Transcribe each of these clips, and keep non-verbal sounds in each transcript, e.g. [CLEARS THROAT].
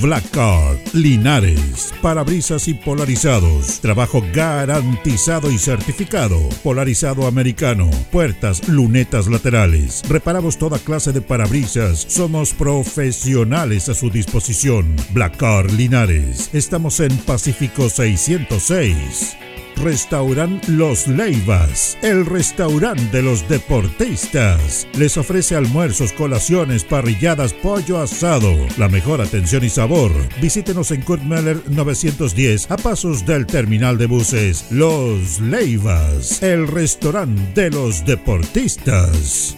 Black Card, Linares, parabrisas y polarizados, trabajo garantizado y certificado, polarizado americano, puertas, lunetas laterales, reparamos toda clase de parabrisas, somos profesionales a su disposición. Black Card Linares, estamos en Pacífico 606. Restaurant Los Leivas, el restaurante de los deportistas. Les ofrece almuerzos, colaciones, parrilladas, pollo asado, la mejor atención y sabor. Visítenos en Kurt Meller 910 a pasos del terminal de buses. Los Leivas, el restaurante de los deportistas.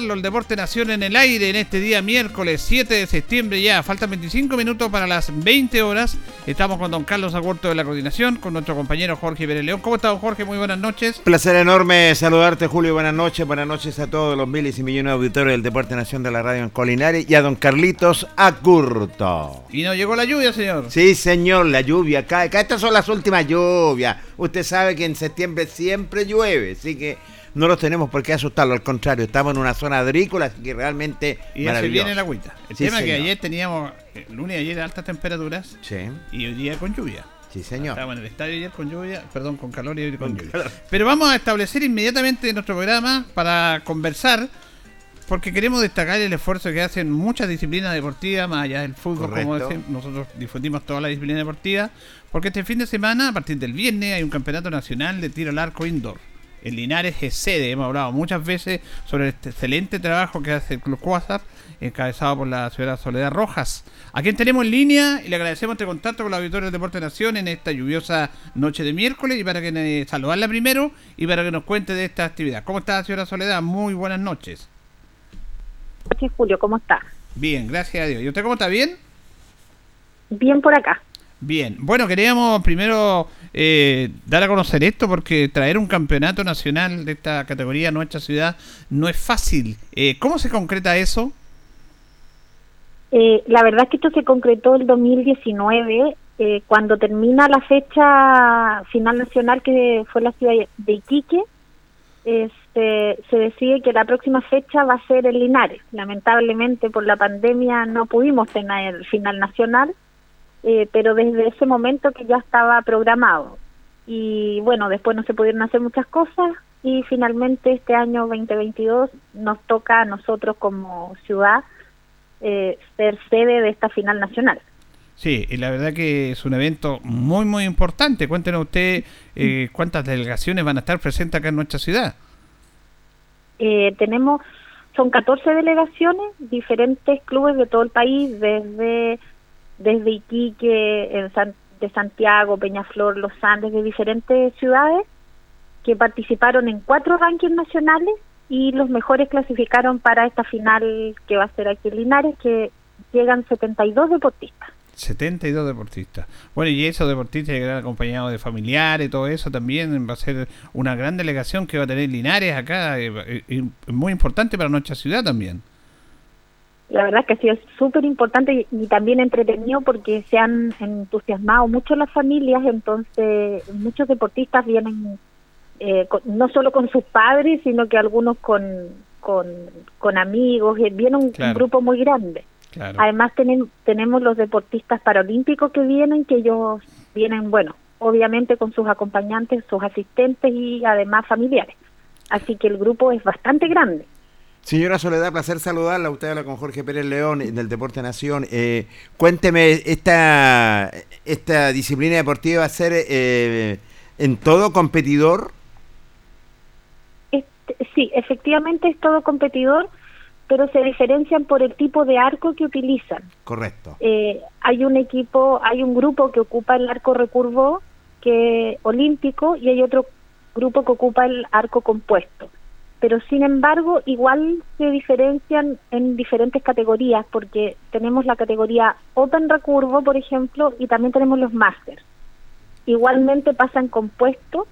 El Deporte Nación en el aire en este día miércoles 7 de septiembre ya. Faltan 25 minutos para las 20 horas. Estamos con don Carlos Agurto de la coordinación, con nuestro compañero Jorge León. ¿Cómo está don Jorge? Muy buenas noches. Placer enorme saludarte, Julio. Buenas noches. Buenas noches a todos los miles y millones de auditores del Deporte Nación de la Radio en Colinares y a don Carlitos Acurto. Y no llegó la lluvia, señor. Sí, señor, la lluvia cae. Acá estas son las últimas lluvias. Usted sabe que en septiembre siempre llueve, así que no los tenemos por qué asustarlo. Al contrario, estamos en una zona agrícola, así que realmente Y ya se viene la agüita. El Sí, tema es que ayer teníamos, el lunes y ayer altas temperaturas Sí. y hoy día con lluvia. Sí, señor. Estábamos en el estadio ayer con lluvia, perdón, con calor y hoy con lluvia. Pero vamos a establecer inmediatamente nuestro programa para conversar, porque queremos destacar el esfuerzo que hacen muchas disciplinas deportivas, más allá del fútbol, como decimos, nosotros difundimos toda la disciplina deportiva, porque este fin de semana, a partir del viernes, hay un campeonato nacional de tiro al arco indoor. En Linares es sede, hemos hablado muchas veces sobre este excelente trabajo que hace el Club Cuásar, encabezado por la señora Soledad Rojas, a quien tenemos en línea y le agradecemos este contacto con la Auditorio del Deporte Nación en esta lluviosa noche de miércoles y para que eh, saludarla primero y para que nos cuente de esta actividad. ¿Cómo está, señora Soledad? Muy buenas noches. noches, Julio, ¿cómo está? Bien, gracias a Dios. ¿Y usted cómo está? ¿Bien? Bien por acá. Bien. Bueno, queríamos primero eh, dar a conocer esto porque traer un campeonato nacional de esta categoría a nuestra ciudad no es fácil. Eh, ¿Cómo se concreta eso? Eh, la verdad es que esto se concretó el 2019, eh, cuando termina la fecha final nacional que fue la ciudad de Iquique, este, se decide que la próxima fecha va a ser en Linares. Lamentablemente por la pandemia no pudimos tener final nacional, eh, pero desde ese momento que ya estaba programado. Y bueno, después no se pudieron hacer muchas cosas y finalmente este año 2022 nos toca a nosotros como ciudad eh, ser sede de esta final nacional. Sí, y la verdad que es un evento muy, muy importante. Cuéntenos usted eh, cuántas delegaciones van a estar presentes acá en nuestra ciudad. Eh, tenemos, son 14 delegaciones, diferentes clubes de todo el país, desde, desde Iquique, en San- de Santiago, Peñaflor, Los Andes, de diferentes ciudades, que participaron en cuatro rankings nacionales y los mejores clasificaron para esta final que va a ser aquí en Linares, que llegan 72 deportistas. 72 deportistas. Bueno, y esos deportistas llegarán acompañados de familiares y todo eso también. Va a ser una gran delegación que va a tener Linares acá. eh, eh, eh, muy importante para nuestra ciudad también. La verdad que ha sido súper importante y, y también entretenido porque se han entusiasmado mucho las familias, entonces muchos deportistas vienen eh, con- no solo con sus padres, sino que algunos con, con, con amigos, eh, viene un, grupo muy grande. Claro. Además tenen- tenemos los deportistas paralímpicos que vienen, que ellos vienen, bueno, obviamente con sus acompañantes, sus asistentes y además familiares. Así que el grupo es bastante grande. Señora Soledad, placer saludarla. Usted habla con Jorge Pérez León del Deporte Nación. Eh, cuénteme, esta, ¿esta disciplina deportiva va a ser eh, en todo competidor? Sí, efectivamente es todo competidor, pero se diferencian por el tipo de arco que utilizan. Correcto. Eh, hay un equipo, hay un grupo que ocupa el arco recurvo que olímpico y hay otro grupo que ocupa el arco compuesto. Pero sin embargo, igual se diferencian en diferentes categorías porque tenemos la categoría Open Recurvo, por ejemplo, y también tenemos los Masters. Igualmente pasan compuesto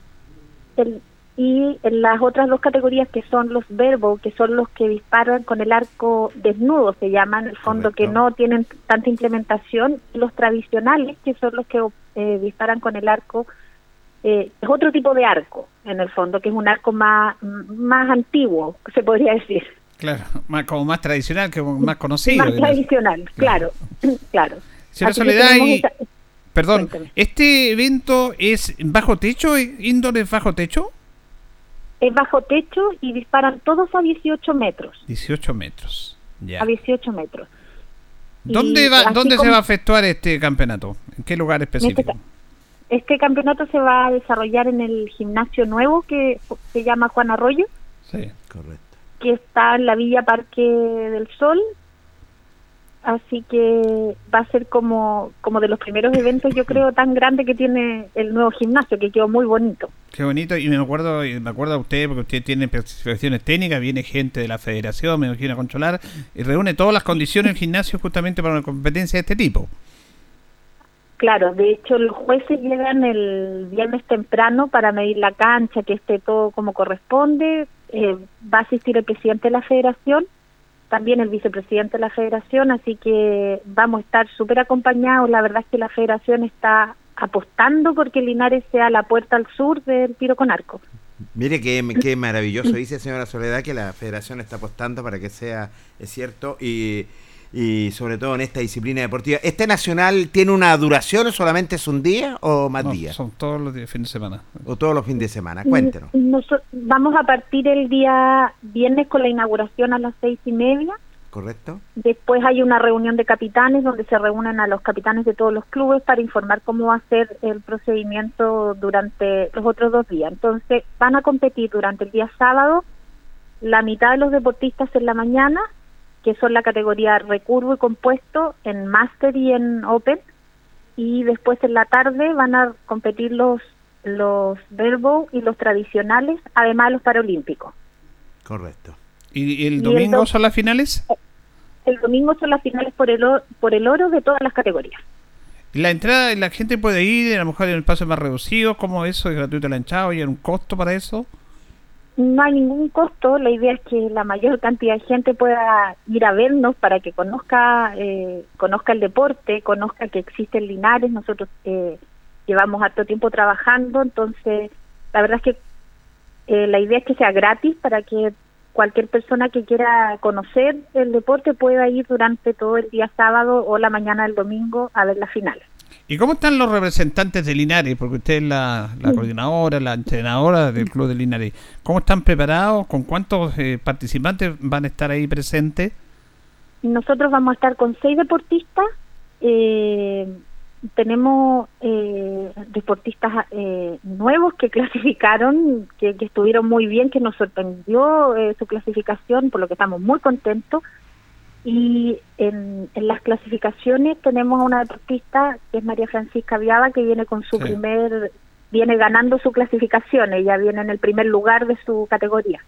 el- y en las otras dos categorías que son los verbo, que son los que disparan con el arco desnudo, se llaman, en el fondo que no tienen tanta implementación, los tradicionales, que son los que eh, disparan con el arco, eh, es otro tipo de arco, en el fondo, que es un arco más, más antiguo, se podría decir, Claro, más, como más tradicional, que más conocido. más digamos. tradicional, claro, claro. [CLEARS THROAT] Señora que Soledad, y- Perdón, Cuéntame. ¿este evento es bajo techo? ¿Indoor es bajo techo? Es bajo techo y disparan todos a 18 metros, 18 metros. Ya. a 18 metros. ¿Dónde, Y va, ¿dónde se va a efectuar este campeonato? ¿En qué lugar específico? Este campeonato se va a desarrollar en el gimnasio nuevo que se llama Juan Arroyo, Sí. Correcto. que está en la Villa Parque del Sol. Así que va a ser como, como de los primeros eventos, yo creo, tan grande que tiene el nuevo gimnasio, que quedó muy bonito. Qué bonito, y me acuerdo, y me acuerdo a usted, porque usted tiene especificaciones técnicas, viene gente de la federación, me imagino a controlar, y reúne todas las condiciones del gimnasio justamente para una competencia de este tipo. Claro, de hecho los jueces llegan el viernes temprano para medir la cancha, que esté todo como corresponde. Eh, va a asistir el presidente de la federación, también el vicepresidente de la federación, así que vamos a estar súper acompañados. La verdad es que la federación está apostando porque Linares sea la puerta al sur del tiro con arco. Mire qué, qué [CLEARS THROAT] maravilloso dice señora Soledad que la federación está apostando para que sea es cierto y y sobre todo en esta disciplina deportiva. ¿Este nacional tiene una duración o solamente es un día o más No, días? Son todos los días, fin de semana. O todos los fines de semana. Cuéntenos. Noso- vamos a partir el día viernes con la inauguración a las seis y media. ¿Correcto? Después hay una reunión de capitanes donde se reúnen a los capitanes de todos los clubes para informar cómo va a ser el procedimiento durante los otros dos días. Entonces van a competir durante el día sábado la mitad de los deportistas en la mañana, que son la categoría recurvo y compuesto en Master y en Open, y después en la tarde van a competir los los verbo y los tradicionales, además de los paralímpicos. Correcto. ¿Y, y el domingo do- son las finales? El domingo son las finales por el, o- por el oro de todas las categorías. La entrada, la gente puede ir, a lo mejor en el paso más reducido, ¿cómo eso? ¿Es gratuito la? ¿Y hay un costo para eso? No hay ningún costo, la idea es que la mayor cantidad de gente pueda ir a vernos para que conozca eh, conozca el deporte, conozca que existe el Linares, nosotros eh, llevamos harto tiempo trabajando, entonces la verdad es que eh, la idea es que sea gratis para que cualquier persona que quiera conocer el deporte pueda ir durante todo el día sábado o la mañana del domingo a ver las finales. ¿Y cómo están los representantes de Linares? Porque usted es la, la coordinadora, la entrenadora del Club de Linares. ¿Cómo están preparados? ¿Con cuántos eh, participantes van a estar ahí presentes? Nosotros vamos a estar con seis deportistas. eh, tenemos eh, deportistas eh, nuevos que [LAUGHS] clasificaron, que, que estuvieron muy bien, que nos sorprendió eh, su clasificación, por lo que estamos muy contentos. Y en, en las clasificaciones tenemos a una deportista que es María Francisca Viaba, que viene con su Sí. primer, viene ganando su clasificación, ella viene en el primer lugar de su categoría.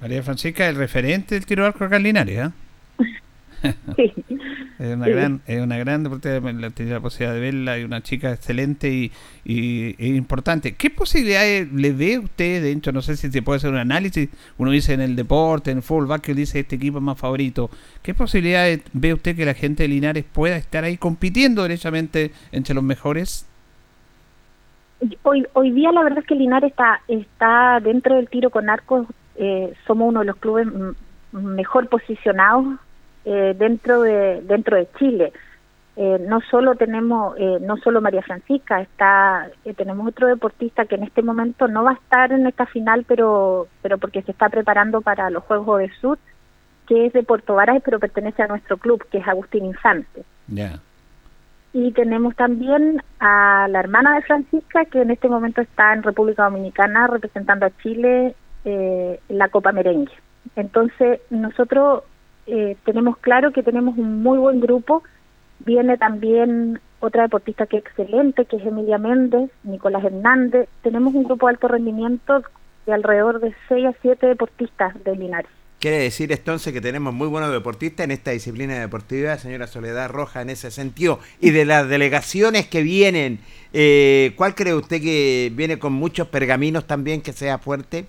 María Francisca, el referente del tiro al arco acá en Linares, [LAUGHS] ¿ah? Sí. [LAUGHS] Es una Sí. gran, es una gran deportista, la- la posibilidad de verla, y una chica excelente y, y, importante. ¿Qué posibilidades le ve usted dentro? No sé si se puede hacer un análisis. Uno dice en el deporte, en el fútbol, básquet, dice este equipo es más favorito. ¿Qué posibilidades ve usted que la gente de Linares pueda estar ahí compitiendo derechamente entre los mejores? Hoy, hoy día la verdad es que Linares está, está dentro del tiro con arcos, eh, somos uno de los clubes mejor posicionados eh, dentro de dentro de Chile. Eh, no solo tenemos, eh, no solo María Francisca, está eh, tenemos otro deportista que en este momento no va a estar en esta final, pero pero porque se está preparando para los Juegos de Sur, que es de Puerto Varas, pero pertenece a nuestro club, que es Agustín Infante. Ya. Y tenemos también a la hermana de Francisca, que en este momento está en República Dominicana representando a Chile eh, en la Copa Merengue. Entonces, nosotros eh, tenemos claro que tenemos un muy buen grupo. Viene también otra deportista que es excelente, que es Emilia Méndez, Nicolás Hernández. Tenemos un grupo de alto rendimiento de alrededor de 6 a 7 deportistas de Linares. Quiere decir entonces que tenemos muy buenos deportistas en esta disciplina deportiva, señora Soledad Roja, en ese sentido. Y de las delegaciones que vienen, eh, ¿cuál cree usted que viene con muchos pergaminos también que sea fuerte?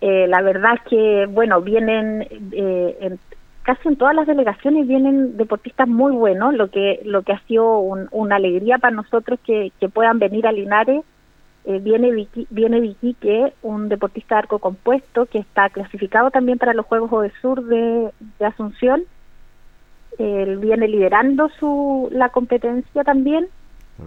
Eh, la verdad es que, bueno, vienen eh, en- casi en todas las delegaciones vienen deportistas muy buenos, lo que lo que ha sido un- una alegría para nosotros que, que puedan venir a Linares. Eh, viene Vicky, viene Vicky, que un deportista de arco compuesto que está clasificado también para los Juegos de Sur de, de Asunción. Él viene liderando su la competencia también.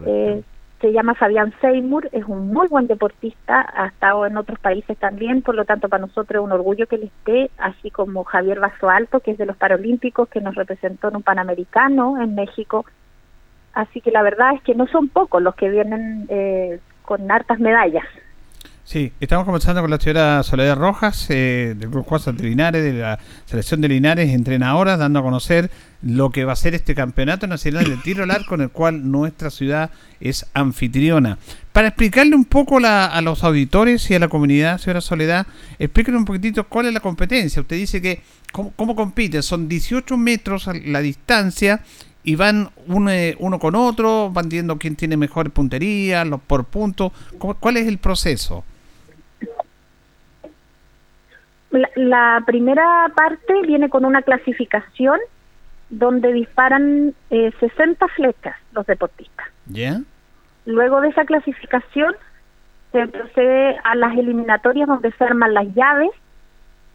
Eh, se llama Fabián Seymour, es un muy buen deportista, ha estado en otros países también, por lo tanto para nosotros es un orgullo que él esté, así como Javier Vaso Alto, que es de los Paralímpicos, que nos representó en un Panamericano en México. Así que la verdad es que no son pocos los que vienen eh, con hartas medallas. Sí, estamos conversando con la señora Soledad Rojas, eh, del Club Juan de Linares, de la selección de Linares, entrenadora, dando a conocer lo que va a ser este campeonato nacional de tiro al arco en el cual nuestra ciudad es anfitriona. Para explicarle un poco la- a los auditores y a la comunidad, señora Soledad, explíquenos un poquitito cuál es la competencia. Usted dice que, ¿cómo, cómo compiten? Son 18 metros la distancia y van uno, eh, uno con otro, van viendo quién tiene mejor puntería, los por puntos. ¿Cómo- ¿Cuál es el proceso? La, la primera parte viene con una clasificación donde disparan eh, 60 flechas los deportistas. ¿Ya? Luego de esa clasificación se procede a las eliminatorias donde se arman las llaves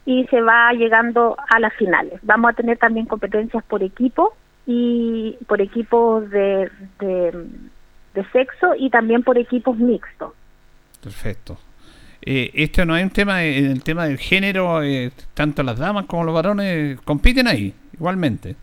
y se va llegando a las finales. Vamos a tener también competencias por equipo y por equipos de, de, sexo y también por equipos mixtos. Perfecto. Eh, esto no hay un tema, en el tema del género, eh, tanto las damas como los varones compiten ahí, igualmente.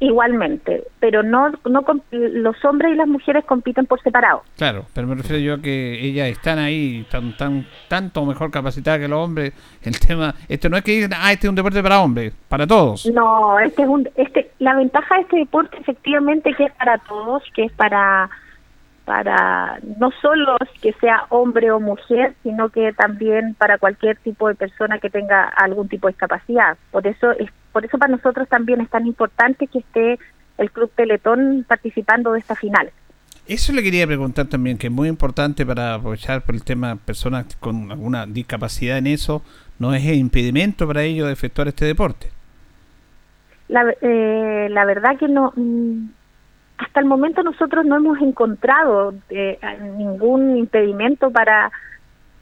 Igualmente, pero no, no los hombres y las mujeres compiten por separado. Claro, pero me refiero yo a que ellas están ahí tan, tan tanto mejor capacitadas que los hombres. El tema, esto no es que digan, ah, este es un deporte para hombres, para todos. No, este es un, este, la ventaja de este deporte efectivamente que es para todos, que es para para no solo que sea hombre o mujer, sino que también para cualquier tipo de persona que tenga algún tipo de discapacidad. Por eso es por eso para nosotros también es tan importante que esté el Club Teletón participando de esta final. Eso le quería preguntar también, que es muy importante para aprovechar por el tema personas con alguna discapacidad en eso, ¿no es impedimento para ellos de efectuar este deporte? La, eh, la verdad que no, hasta el momento nosotros no hemos encontrado eh, ningún impedimento para,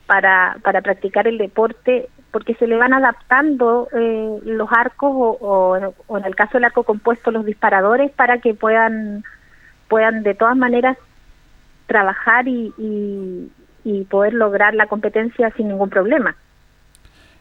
para, para practicar el deporte porque se le van adaptando eh, los arcos o, en el caso del arco compuesto los disparadores para que puedan puedan de todas maneras trabajar y, y poder lograr la competencia sin ningún problema.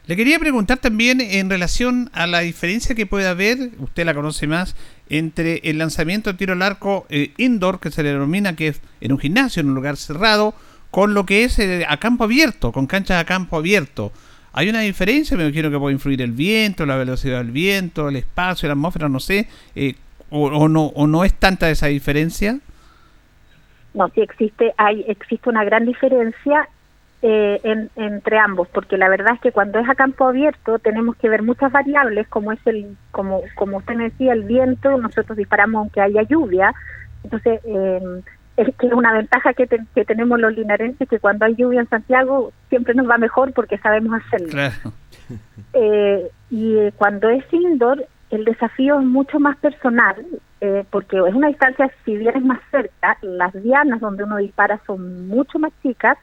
Le quería preguntar también en relación a la diferencia que puede haber, usted la conoce más, entre el lanzamiento de tiro al arco eh, indoor, que se le denomina que es en un gimnasio, en un lugar cerrado, con lo que es eh, a campo abierto, con canchas a campo abierto. ¿Hay una diferencia? Me imagino que puede influir el viento, la velocidad del viento, el espacio, la atmósfera, no sé. Eh, o, no, ¿O no es tanta esa diferencia? No, sí existe, hay, existe una gran diferencia eh, entre ambos, porque la verdad es que cuando es a campo abierto tenemos que ver muchas variables, como es el, como, como usted me decía, el viento, nosotros disparamos aunque haya lluvia, entonces eh, es que es una ventaja que, que tenemos los linarenses, que cuando hay lluvia en Santiago siempre nos va mejor porque sabemos hacerlo. [LAUGHS] Eh, y cuando es indoor, el desafío es mucho más personal, porque es una distancia, si bien es más cerca, las dianas donde uno dispara son mucho más chicas,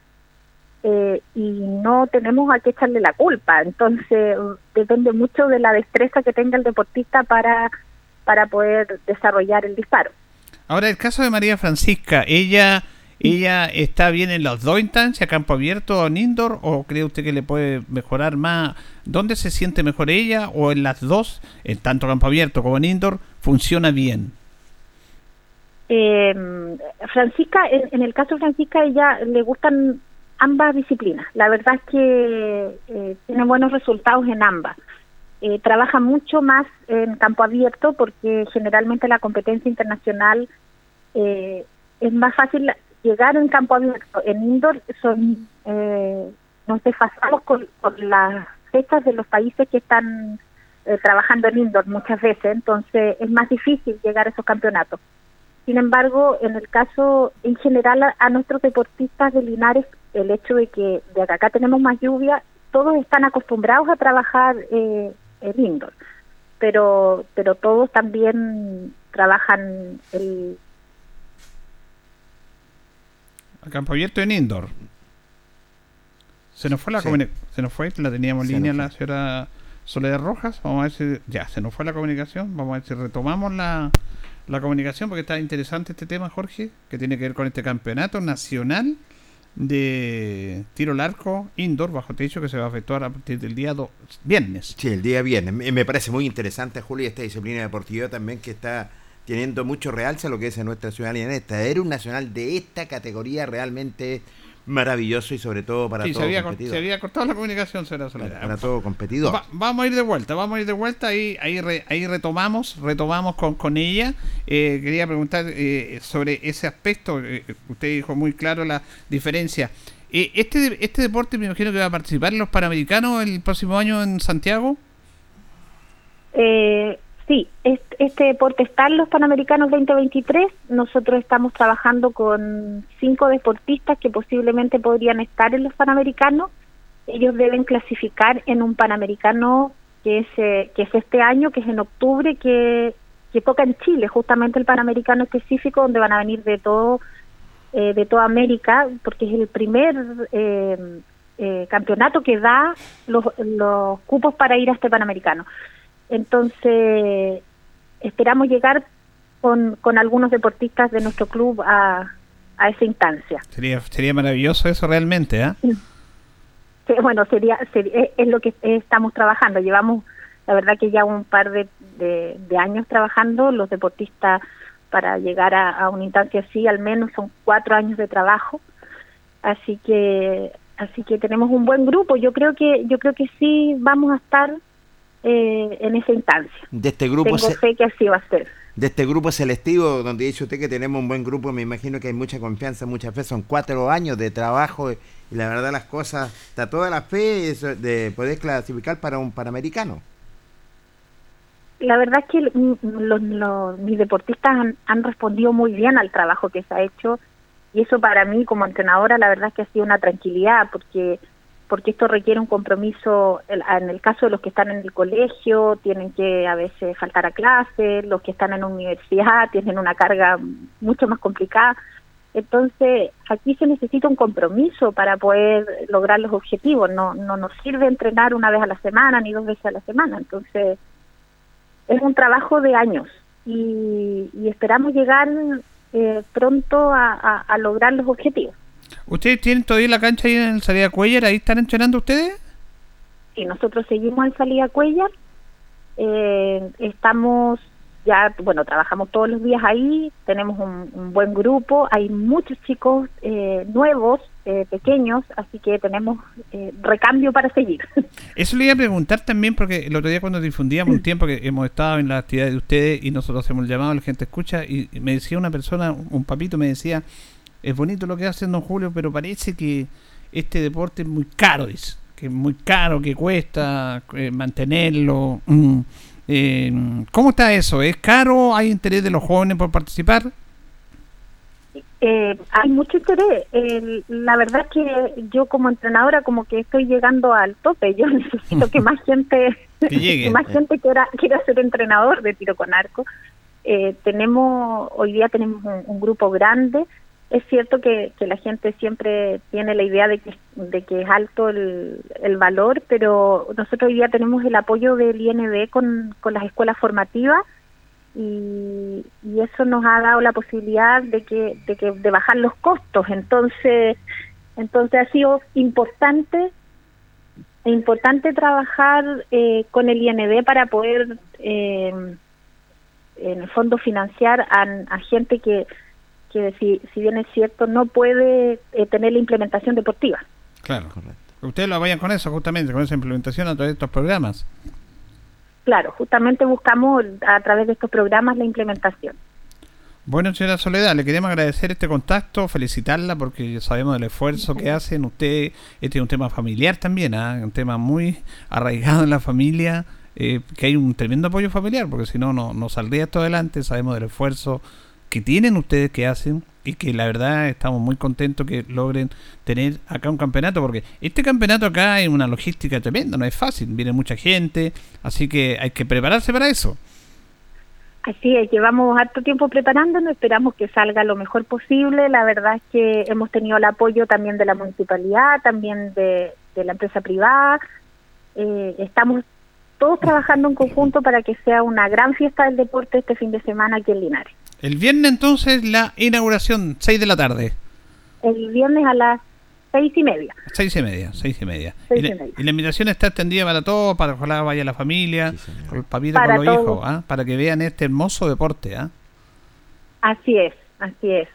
eh, y no tenemos a qué echarle la culpa. Entonces, depende mucho de la destreza que tenga el deportista para, para poder desarrollar el disparo. Ahora, el caso de María Francisca, ¿ella ella está bien en las dos instancias, campo abierto o en indoor, o cree usted que le puede mejorar más? ¿Dónde se siente mejor ella? ¿O en las dos, en tanto campo abierto como en indoor, funciona bien? Eh, Francisca, en, en, el caso de Francisca, ella le gustan ambas disciplinas. La verdad es que eh, tiene buenos resultados en ambas. Eh, trabaja mucho más en campo abierto porque generalmente la competencia internacional eh, es más fácil llegar en campo abierto. En indoor son eh, nos desfasamos con, con las fechas de los países que están eh, trabajando en indoor muchas veces, entonces es más difícil llegar a esos campeonatos. Sin embargo, en el caso en general a, nuestros deportistas de Linares, el hecho de que de acá tenemos más lluvia, todos están acostumbrados a trabajar eh, en indoor, pero pero todos también trabajan el a campo abierto en indoor. Se nos fue la se nos fue, la teníamos en línea la señora Soledad Rojas, vamos a ver si ya se nos fue la comunicación, vamos a ver si retomamos la la comunicación, porque está interesante este tema, Jorge, que tiene que ver con este campeonato nacional de tiro al arco indoor bajo techo que se va a efectuar a partir del día viernes. Sí, el día viernes. Me parece muy interesante, Julio, esta disciplina deportiva también que está teniendo mucho realce a lo que es en nuestra ciudad en esta. Era un nacional de esta categoría realmente maravilloso y sobre todo para sí, todo se había, se había cortado la comunicación, será Para, para, todo competidor. vamos a ir de vuelta, vamos a ir de vuelta, ahí ahí, ahí retomamos, retomamos con, con ella. Eh, quería preguntar eh, sobre ese aspecto, eh, usted dijo muy claro la diferencia. este, ¿Este deporte me imagino que va a participar en los Panamericanos el próximo año en Santiago? Eh, Sí, este deporte está en los Panamericanos 2023. Nosotros estamos trabajando con cinco deportistas que posiblemente podrían estar en los Panamericanos. Ellos deben clasificar en un Panamericano que es, eh, que es este año, que es en octubre, que, que toca en Chile, justamente el Panamericano específico, donde van a venir de todo eh, de toda América, porque es el primer eh, eh, campeonato que da los, los cupos para ir a este Panamericano. Entonces, esperamos llegar con, con algunos deportistas de nuestro club a, a esa instancia. Sería, sería maravilloso eso realmente, ¿ah? Sí, bueno, sería, sería- es lo que estamos trabajando. Llevamos, la verdad que ya un par de, de, de años trabajando, los deportistas para llegar a, a una instancia así, al menos son cuatro años de trabajo. Así que, así que tenemos un buen grupo. Yo creo que, yo creo que sí vamos a estar eh, en esa instancia. De este grupo Tengo fe que así va a ser. de este grupo selectivo, donde dice usted que tenemos un buen grupo, me imagino que hay mucha confianza, mucha fe, son cuatro años de trabajo y la verdad las cosas, está toda la fe eso, de poder clasificar para un Panamericano. La verdad es que los, los- mis deportistas han, han respondido muy bien al trabajo que se ha hecho y eso para mí como entrenadora la verdad es que ha sido una tranquilidad porque porque esto requiere un compromiso en el caso de los que están en el colegio tienen que a veces faltar a clase los que están en universidad tienen una carga mucho más complicada. Entonces aquí se necesita un compromiso para poder lograr los objetivos. No no nos sirve entrenar una vez a la semana ni dos veces a la semana. Entonces es un trabajo de años y, y esperamos llegar eh, pronto a lograr los objetivos. ¿Ustedes tienen todavía la cancha ahí en el Salida Cuellar? ¿Ahí están entrenando ustedes? Y nosotros seguimos en Salida Cuellar, eh, estamos ya, bueno, trabajamos todos los días ahí, tenemos un, un buen grupo, hay muchos chicos eh, nuevos, eh, pequeños, así que tenemos eh, recambio para seguir. [LAUGHS] Eso le iba a preguntar también porque el otro día cuando difundíamos un tiempo que hemos estado en la actividad de ustedes y nosotros hacemos el llamado, la gente escucha y me decía una persona, un papito me decía, es bonito lo que hace don Julio, pero parece que este deporte es muy caro, dice, que es muy caro, que cuesta eh, mantenerlo. mm. Eh, ¿Cómo está eso? ¿Es caro? ¿Hay interés de los jóvenes por participar? Eh, hay mucho interés. La verdad es que yo como entrenadora como que estoy llegando al tope. Yo [LAUGHS] necesito que más gente, [LAUGHS] Que llegue. más gente quiera, quiera ser entrenador de tiro con arco. Eh, tenemos hoy día tenemos un, un grupo grande. Es cierto que, que la gente siempre tiene la idea de que, de que es alto el, el valor, pero nosotros hoy día tenemos el apoyo del IND con, con las escuelas formativas y, y eso nos ha dado la posibilidad de que de que de bajar los costos. Entonces entonces ha sido importante importante trabajar eh, con el IND para poder eh, en el fondo financiar a, a gente que que si, si bien es cierto no puede eh, tener la implementación deportiva Claro. Ustedes lo vayan con eso, justamente, con esa implementación a través de estos programas. claro justamente buscamos a través de estos programas la implementación Bueno, señora Soledad, le queremos agradecer este contacto, felicitarla porque sabemos del esfuerzo que hacen. Usted, este es un tema familiar también, ¿ah? un tema muy arraigado en la familia, eh, que hay un tremendo apoyo familiar, porque si no, no, no saldría esto adelante. Sabemos del esfuerzo que tienen ustedes que hacen y que la verdad estamos muy contentos que logren tener acá un campeonato, porque este campeonato acá es una logística tremenda, no es fácil, viene mucha gente, así que hay que prepararse para eso. Así es, llevamos harto tiempo preparándonos, esperamos que salga lo mejor posible. La verdad es que hemos tenido el apoyo también de la municipalidad, también de, la empresa privada. Eh, estamos todos trabajando en conjunto para que sea una gran fiesta del deporte este fin de semana aquí en Linares. El viernes entonces la inauguración, 6 de la tarde. El viernes a las seis y media. Seis y media, seis y media. Seis y, y la, media. y la invitación está extendida para todos, para que vaya la familia, Sí, el papito, Para con los todos. hijos, ¿ah? para que vean este hermoso deporte. ¿ah? Así es, así es.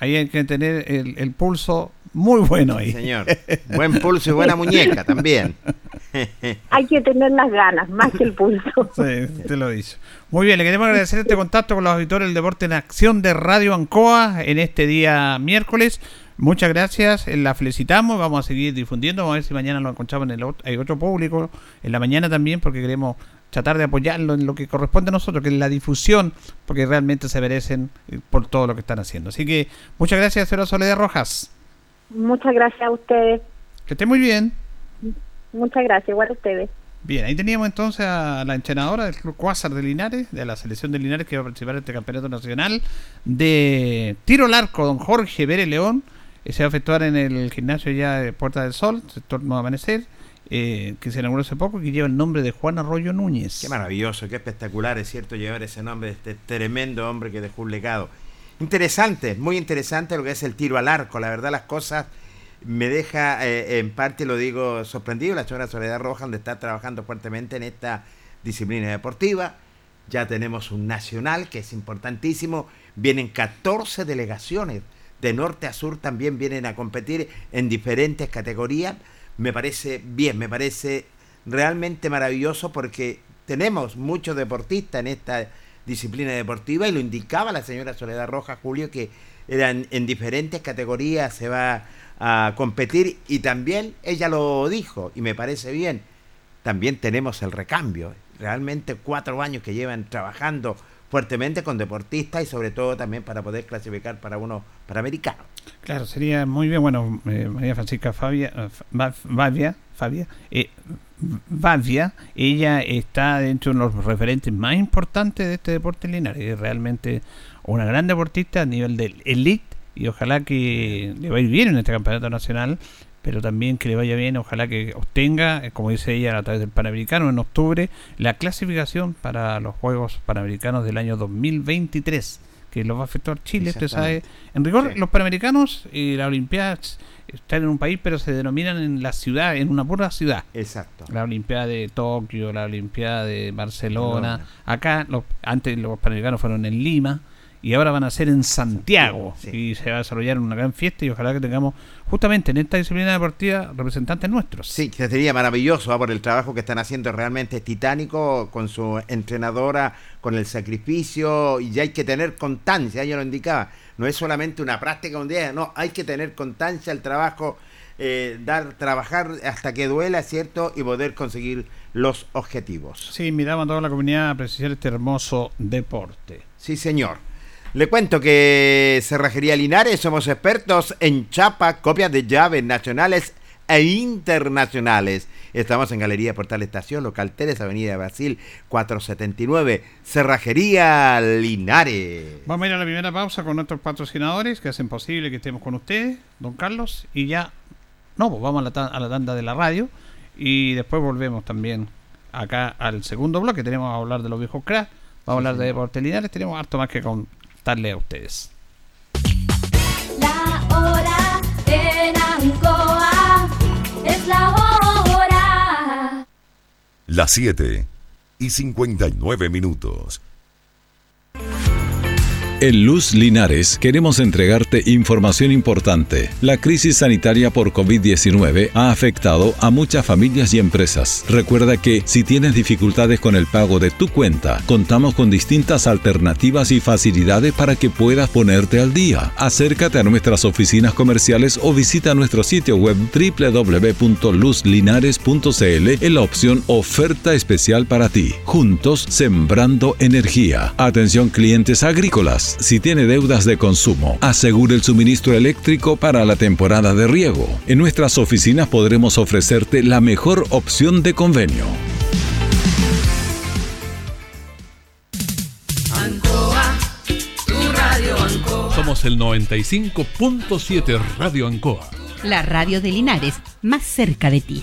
Ahí hay que tener el, el pulso muy bueno ahí. Sí, señor. Buen pulso y buena muñeca también. [LAUGHS] Hay que tener las ganas, más que el pulso. [LAUGHS] Sí, te lo dice. Muy bien, le queremos agradecer este contacto con los auditores del Deporte en Acción de Radio Ancoa en este día miércoles. Muchas gracias, la felicitamos, vamos a seguir difundiendo, vamos a ver si mañana lo encontramos en el ot- hay otro público, en la mañana también, porque queremos tratar de apoyarlo en lo que corresponde a nosotros, que es la difusión, porque realmente se merecen eh, por todo lo que están haciendo. Así que muchas gracias, señora Soledad Rojas. Muchas gracias a ustedes. Que esté muy bien. Muchas gracias, igual a ustedes. Bien, ahí teníamos entonces a la entrenadora del Club Cuásar de Linares, de la selección de Linares que va a participar en este campeonato nacional de tiro al arco, don Jorge Pérez León, se va a efectuar en el gimnasio ya de Puerta del Sol, sector Nuevo Amanecer, eh, que se inauguró hace poco, que lleva el nombre de Juan Arroyo Núñez. Qué maravilloso, qué espectacular, es cierto, llevar ese nombre de este tremendo hombre que dejó un legado. Interesante, muy interesante lo que es el tiro al arco, la verdad las cosas me deja, eh, en parte lo digo, sorprendido, la señora Soledad Roja, donde está trabajando fuertemente en esta disciplina deportiva. Ya tenemos un nacional que es importantísimo. Vienen 14 delegaciones de norte a sur también vienen a competir en diferentes categorías. Me parece bien, me parece realmente maravilloso porque tenemos muchos deportistas en esta disciplina deportiva y lo indicaba la señora Soledad Roja, Julio, que eran en diferentes categorías se va a competir y también ella lo dijo y me parece bien. También tenemos el recambio, realmente cuatro años que llevan trabajando fuertemente con deportistas y sobre todo también para poder clasificar para uno americano. Claro, sería muy bien, bueno, eh, María Francisca Fabia, eh, Fabia, Fabia, eh, ella está dentro de los referentes más importantes de este deporte lineal, es realmente una gran deportista a nivel del elite y ojalá que le vaya bien en este campeonato nacional pero también que le vaya bien, ojalá que obtenga, eh, como dice ella, a través del Panamericano en octubre, la clasificación para los Juegos Panamericanos del año 2023, que lo va a efectuar Chile, usted sabe. En rigor, los Panamericanos y las Olimpiadas están en un país, pero se denominan en la ciudad, en una pura ciudad. Exacto. La Olimpiada de Tokio, la Olimpiada de Barcelona. Acá, los, antes los Panamericanos fueron en Lima y ahora van a ser en Santiago y se va a desarrollar una gran fiesta y ojalá que tengamos justamente en esta disciplina deportiva representantes nuestros. Sí, que sería maravilloso ¿ah? por el trabajo que están haciendo realmente titánico con su entrenadora, con el sacrificio y ya hay que tener constancia, ella lo indicaba, no es solamente una práctica un día, no, hay que tener constancia, el trabajo, eh, dar, trabajar hasta que duela, ¿cierto? Y poder conseguir los objetivos. Sí, miramos a toda la comunidad a precisar este hermoso deporte. Sí, señor. Le cuento que Cerrajería Linares somos expertos en chapa, copias de llaves nacionales e internacionales. Estamos en Galería Portal Estación, local Teres, Avenida Brasil 479, Cerrajería Linares. Vamos a ir a la primera pausa con nuestros patrocinadores que hacen posible que estemos con ustedes, don Carlos, y ya, no, pues vamos a la, a la tanda de la radio y después volvemos también acá al segundo bloque. Tenemos a hablar de los viejos cracks, vamos a hablar de deportes Linares, tenemos harto más que con darle a ustedes. La hora en Ancoa es la hora. Las 7 y 59 minutos. En Luz Linares queremos entregarte información importante. La crisis sanitaria por COVID-19 ha afectado a muchas familias y empresas. Recuerda que si tienes dificultades con el pago de tu cuenta, contamos con distintas alternativas y facilidades para que puedas ponerte al día. Acércate a nuestras oficinas comerciales o visita nuestro sitio web www.luzlinares.cl en la opción Oferta especial para ti. Juntos sembrando energía. Atención clientes agrícolas si tiene deudas de consumo, asegure el suministro eléctrico para la temporada de riego. En nuestras oficinas podremos ofrecerte la mejor opción de convenio. Ancoa, tu radio Ancoa. Somos el 95.7 Radio Ancoa. La radio de Linares, más cerca de ti.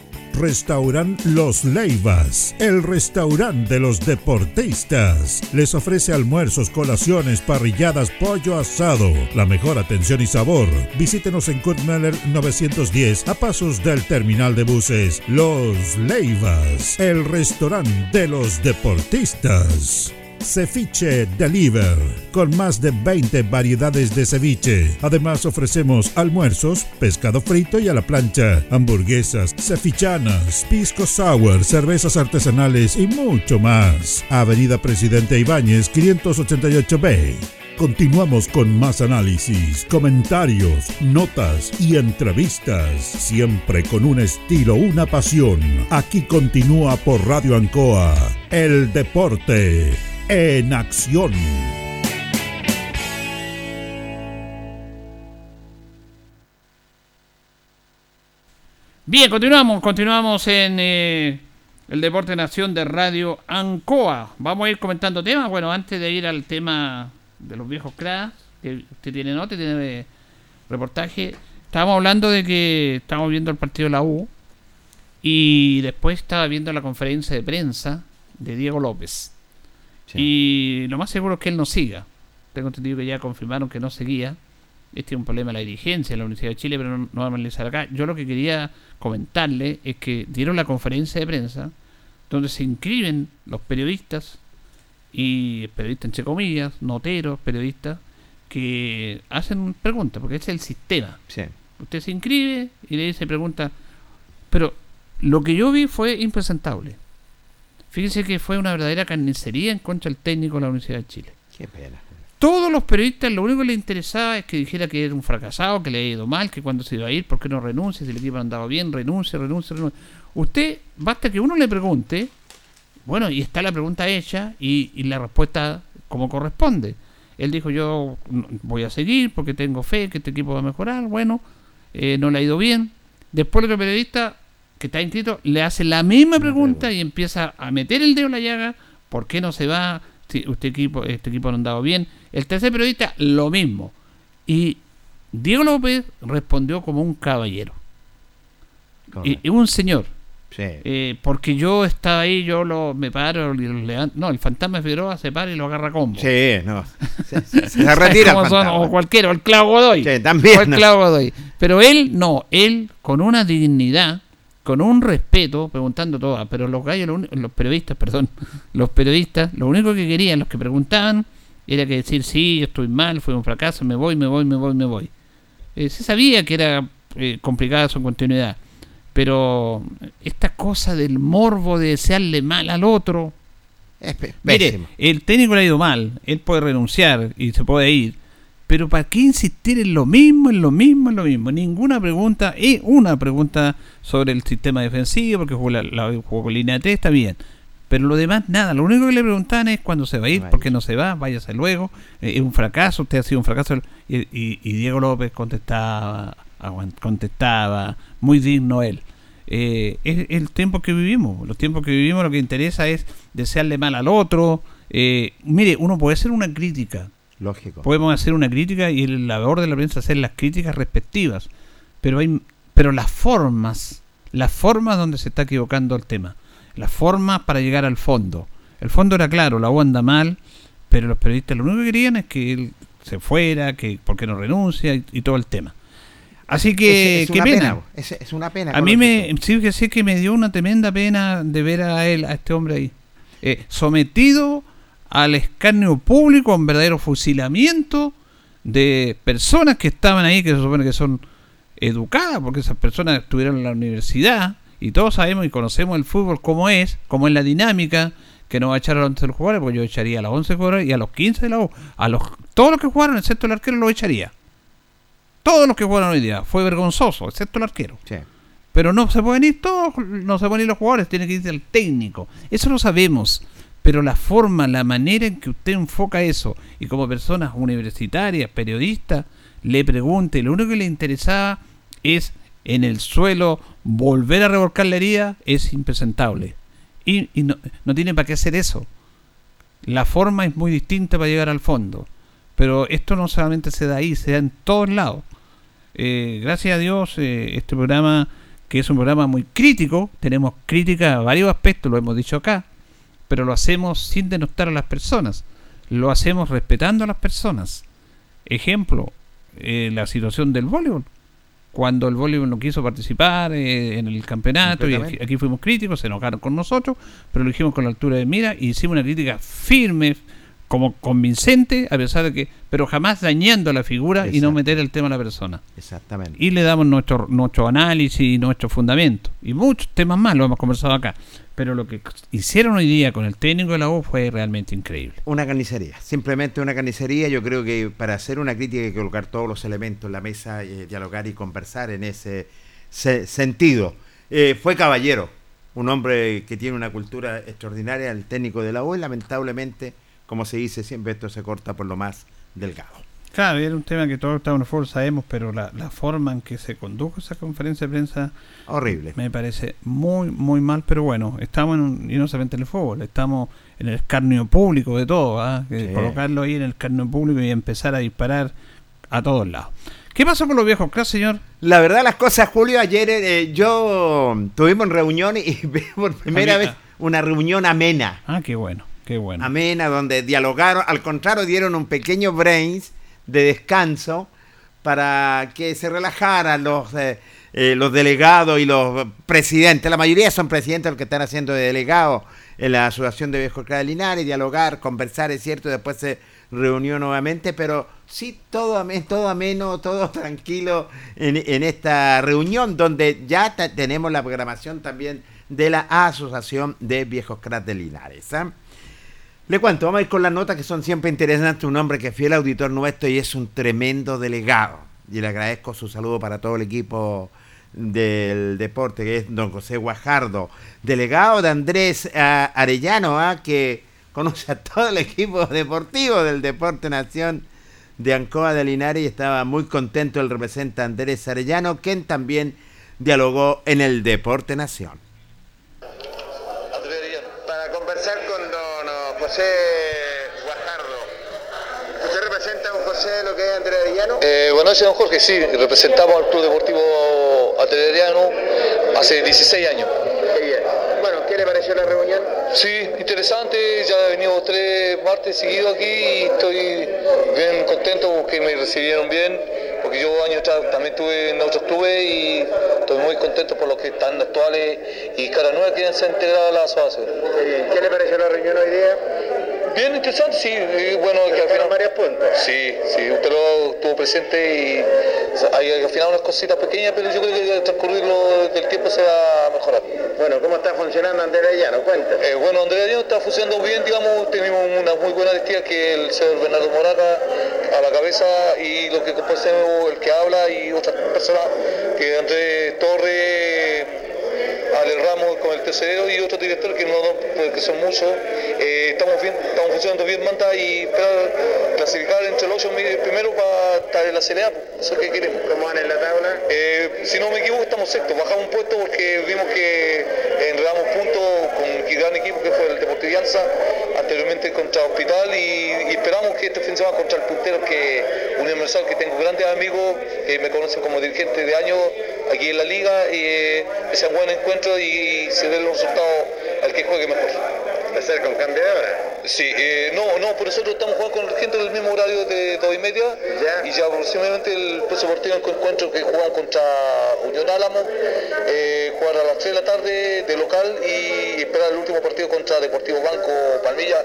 Restaurant Los Leivas, el restaurante de los deportistas. Les ofrece almuerzos, colaciones, parrilladas, pollo asado, la mejor atención y sabor. Visítenos en Kurt Meller 910 a pasos del terminal de buses. Los Leivas, el restaurante de los deportistas. Ceviche Deliver, con más de 20 variedades de ceviche. Además ofrecemos almuerzos, pescado frito y a la plancha, hamburguesas, cevichanas, pisco sour, cervezas artesanales y mucho más. Avenida Presidente Ibáñez 588B. Continuamos con más análisis, comentarios, notas y entrevistas, siempre con un estilo, una pasión. Aquí continúa por Radio Ancoa, el deporte en acción. Bien, continuamos, continuamos en eh, el Deporte Nación de Radio Ancoa. Vamos a ir comentando temas. Bueno, antes de ir al tema de los viejos cracks, que usted tiene nota, tiene reportaje. Estábamos hablando de que estábamos viendo el partido de la U y después estaba viendo la conferencia de prensa de Diego López. Y lo más seguro es que él no siga. Tengo entendido que ya confirmaron que no seguía. Este es un problema de la dirigencia de la Universidad de Chile, pero no, no vamos a analizar acá. Yo lo que quería comentarle es que dieron la conferencia de prensa donde se inscriben los periodistas y periodistas entre comillas, noteros, periodistas, que hacen preguntas, porque ese es el sistema. Sí. Usted se inscribe y le dice pregunta, pero lo que yo vi fue impresentable. Fíjense que fue una verdadera carnicería en contra del técnico de la Universidad de Chile. Qué pena. Todos los periodistas lo único que les interesaba es que dijera que era un fracasado, que le había ido mal, que cuando se iba a ir, ¿por qué no renuncia? Si el equipo andaba bien, renuncia, renuncia, renuncia. Usted, basta que uno le pregunte, bueno, y está la pregunta hecha y, y la respuesta como corresponde. Él dijo, yo voy a seguir porque tengo fe que este equipo va a mejorar. Bueno, eh, no le ha ido bien. Después el otro periodista que está inscrito le hace la misma pregunta y empieza a meter el dedo en la llaga. ¿Por qué no se va? Si usted equipo, este equipo no andaba bien. El tercer periodista, lo mismo. Y Diego López respondió como un caballero. Y, un señor. Sí. Eh, porque yo estaba ahí, yo lo, me paro y lo levanto. No, el fantasma de Figueroa se para y lo agarra combo. Sí, no. [LAUGHS] Se, se- se retira. Fantasma. O cualquiera, o el Clavo Godoy. Sí, también, O el no. Clavo Godoy. Pero él no, él con una dignidad, con un respeto, preguntando todo. Pero los gallos, lo los periodistas, perdón, [LAUGHS] los periodistas, lo único que querían, los que preguntaban, era que decir, sí, yo estoy mal, fue un fracaso, me voy, me voy, me voy, me voy. Eh, se sabía que era eh, complicada su continuidad. Pero esta cosa del morbo de desearle mal al otro, Es Mire, el técnico le ha ido mal, él puede renunciar y se puede ir, pero ¿para qué insistir en lo mismo, en lo mismo, en lo mismo? Ninguna pregunta, y una pregunta sobre el sistema defensivo, porque jugó, la, la- jugó con línea T, está bien, pero lo demás nada, lo único que le preguntaban es cuándo se va a ir, por qué no se va, váyase luego, eh, es un fracaso, usted ha sido un fracaso, y, y- Diego López contestaba, contestaba, muy digno él. Eh, es el tiempo que vivimos. Los tiempos que vivimos lo que interesa es desearle mal al otro. Eh, mire, uno puede hacer una crítica. Lógico. Podemos hacer una crítica y el labor de la prensa es hacer las críticas respectivas. Pero hay pero las formas, las formas donde se está equivocando el tema. Las formas para llegar al fondo. El fondo era claro, la U anda mal, pero los periodistas lo único que querían es que él se fuera, que por qué no renuncia y, y todo el tema. Así que, Es- es qué pena. Es, es una pena. A mí me, sí que sí que me dio una tremenda pena de ver a él, a este hombre ahí, eh, sometido al escarnio público, a un verdadero fusilamiento de personas que estaban ahí, que se supone que son educadas, porque esas personas estuvieron en la universidad y todos sabemos y conocemos el fútbol como es, como es la dinámica, que no va a echar a los 11 jugadores, porque yo echaría a los 11 jugadores y a los 15 de la U, a los todos los que jugaron, excepto el arquero, lo echaría. Todos los que jugaron hoy día, fue vergonzoso, excepto el arquero. Sí. Pero no se pueden ir todos, no se pueden ir los jugadores, tiene que irse el técnico. Eso lo sabemos. Pero la forma, la manera en que usted enfoca eso, y como personas universitarias, periodistas, le pregunte, lo único que le interesaba es en el suelo volver a revolcar la herida, es impresentable. Y, y no, no tiene para qué hacer eso. La forma es muy distinta para llegar al fondo. Pero esto no solamente se da ahí, se da en todos lados. Eh, gracias a Dios, eh, este programa, que es un programa muy crítico, tenemos crítica a varios aspectos, lo hemos dicho acá, pero lo hacemos sin denostar a las personas, lo hacemos respetando a las personas. Ejemplo, eh, la situación del voleibol. Cuando el voleibol no quiso participar eh, en el campeonato, y aquí, fuimos críticos, se enojaron con nosotros, pero lo dijimos con la altura de mira y hicimos una crítica firme, como convincente, a pesar de que, pero jamás dañando la figura y no meter el tema a la persona Exactamente. y le damos nuestro, nuestro análisis y nuestro fundamento. Y muchos temas más lo hemos conversado acá. Pero lo que hicieron hoy día con el técnico de la U fue realmente increíble. Una carnicería, simplemente una carnicería. Yo creo que para hacer una crítica hay que colocar todos los elementos en la mesa, eh, dialogar y conversar en ese se- sentido. Eh, fue caballero, un hombre que tiene una cultura extraordinaria, el técnico de la U, y lamentablemente, como se dice siempre, esto se corta por lo más delgado. Claro, era un tema que todos en el fútbol sabemos, pero la, la forma en que se condujo esa conferencia de prensa Horrible. me parece muy, muy mal. Pero bueno, estamos en un, y no solamente en el fútbol, estamos en el escarnio público de todo. ¿ah? Sí. Colocarlo ahí en el escarnio público y empezar a disparar a todos lados. ¿Qué pasó con los viejos clases, señor? La verdad, las cosas, Julio, ayer eh, yo tuvimos reunión y [LAUGHS] por primera Amena. vez una reunión amena. Ah, qué bueno, qué bueno. amena, donde dialogaron, al contrario, dieron un pequeño brains de descanso para que se relajaran los, eh, eh, los delegados y los presidentes. La mayoría son presidentes los que están haciendo de delegados en la Asociación de Viejos de dialogar, conversar, es cierto, después se reunió nuevamente, pero sí, todo todo, ameno, todo [LAUGHS] tranquilo en, esta reunión, donde ya tenemos la programación también de la Asociación de Viejos Cras de. Le cuento, vamos a ir con las notas que son siempre interesantes. Un hombre que es fiel auditor nuestro y es un tremendo delegado. Y le agradezco su saludo para todo el equipo del deporte, que es don José Guajardo, delegado de Andrés ah, Arellano, ah, que conoce a todo el equipo deportivo del Deporte Nación de Ancoa de Linares y estaba muy contento el representante Andrés Arellano, quien también dialogó en el Deporte Nación. Para conversar con José Guajardo. ¿Usted representa a don José lo que es Andrés Arellano? Eh, buenas noches, don Jorge. Sí, representamos al Club Deportivo Atletiano hace 16 años. Qué bien. Bueno, ¿qué le pareció la reunión? Sí, interesante. Ya he venido tres martes seguidos aquí y estoy bien contento porque me recibieron bien. Porque yo años atrás también tuve en otros clubes y estoy muy contento por los que están actuales y cara nueva que se integrado a la asociación. Bien. ¿Qué le pareció la reunión hoy día? Bien interesante, sí. y bueno, que al final... puntos. Sí, sí, usted lo estuvo presente y hay al final unas cositas pequeñas, pero yo creo que al transcurrir del tiempo se va a mejorar. Bueno, ¿cómo está funcionando Andrés Arellano? Cuéntame. Eh, bueno, Arellano está funcionando bien, digamos, tenemos una muy buena testiga que el señor Bernardo Moraga a la cabeza y lo que componemos, el que habla y otras personas, que Andrés Torres, Ale Ramos con el tercero y otro director que no, que son muchos. Eh, estamos bien, estamos funcionando bien, manda y esperar clasificar entre los ocho mi- primero para estar en la CLA, pues, eso es lo que queremos. ¿Cómo van en la tabla? Eh, si no me equivoco, estamos sexto. Bajamos un puesto porque vimos que enredamos puntos con un gran equipo que fue el Deportivianza, anteriormente contra Hospital, y, y esperamos que este fin de semana contra el puntero, que Universal, que tengo grandes amigos que me conocen como dirigente de años aquí en la liga, y eh, un buen encuentro y, se den los resultados al que juegue mejor. ¿Va a ser con cambio de hora? Sí, eh, no, no, por nosotros estamos jugando con gente del mismo horario de dos y media y ya aproximadamente el próximo partido encuentro que juegan contra Unión Álamo, eh, jugar a las 3 de la tarde de local y esperar el último partido contra Deportivo Banco Palmilla,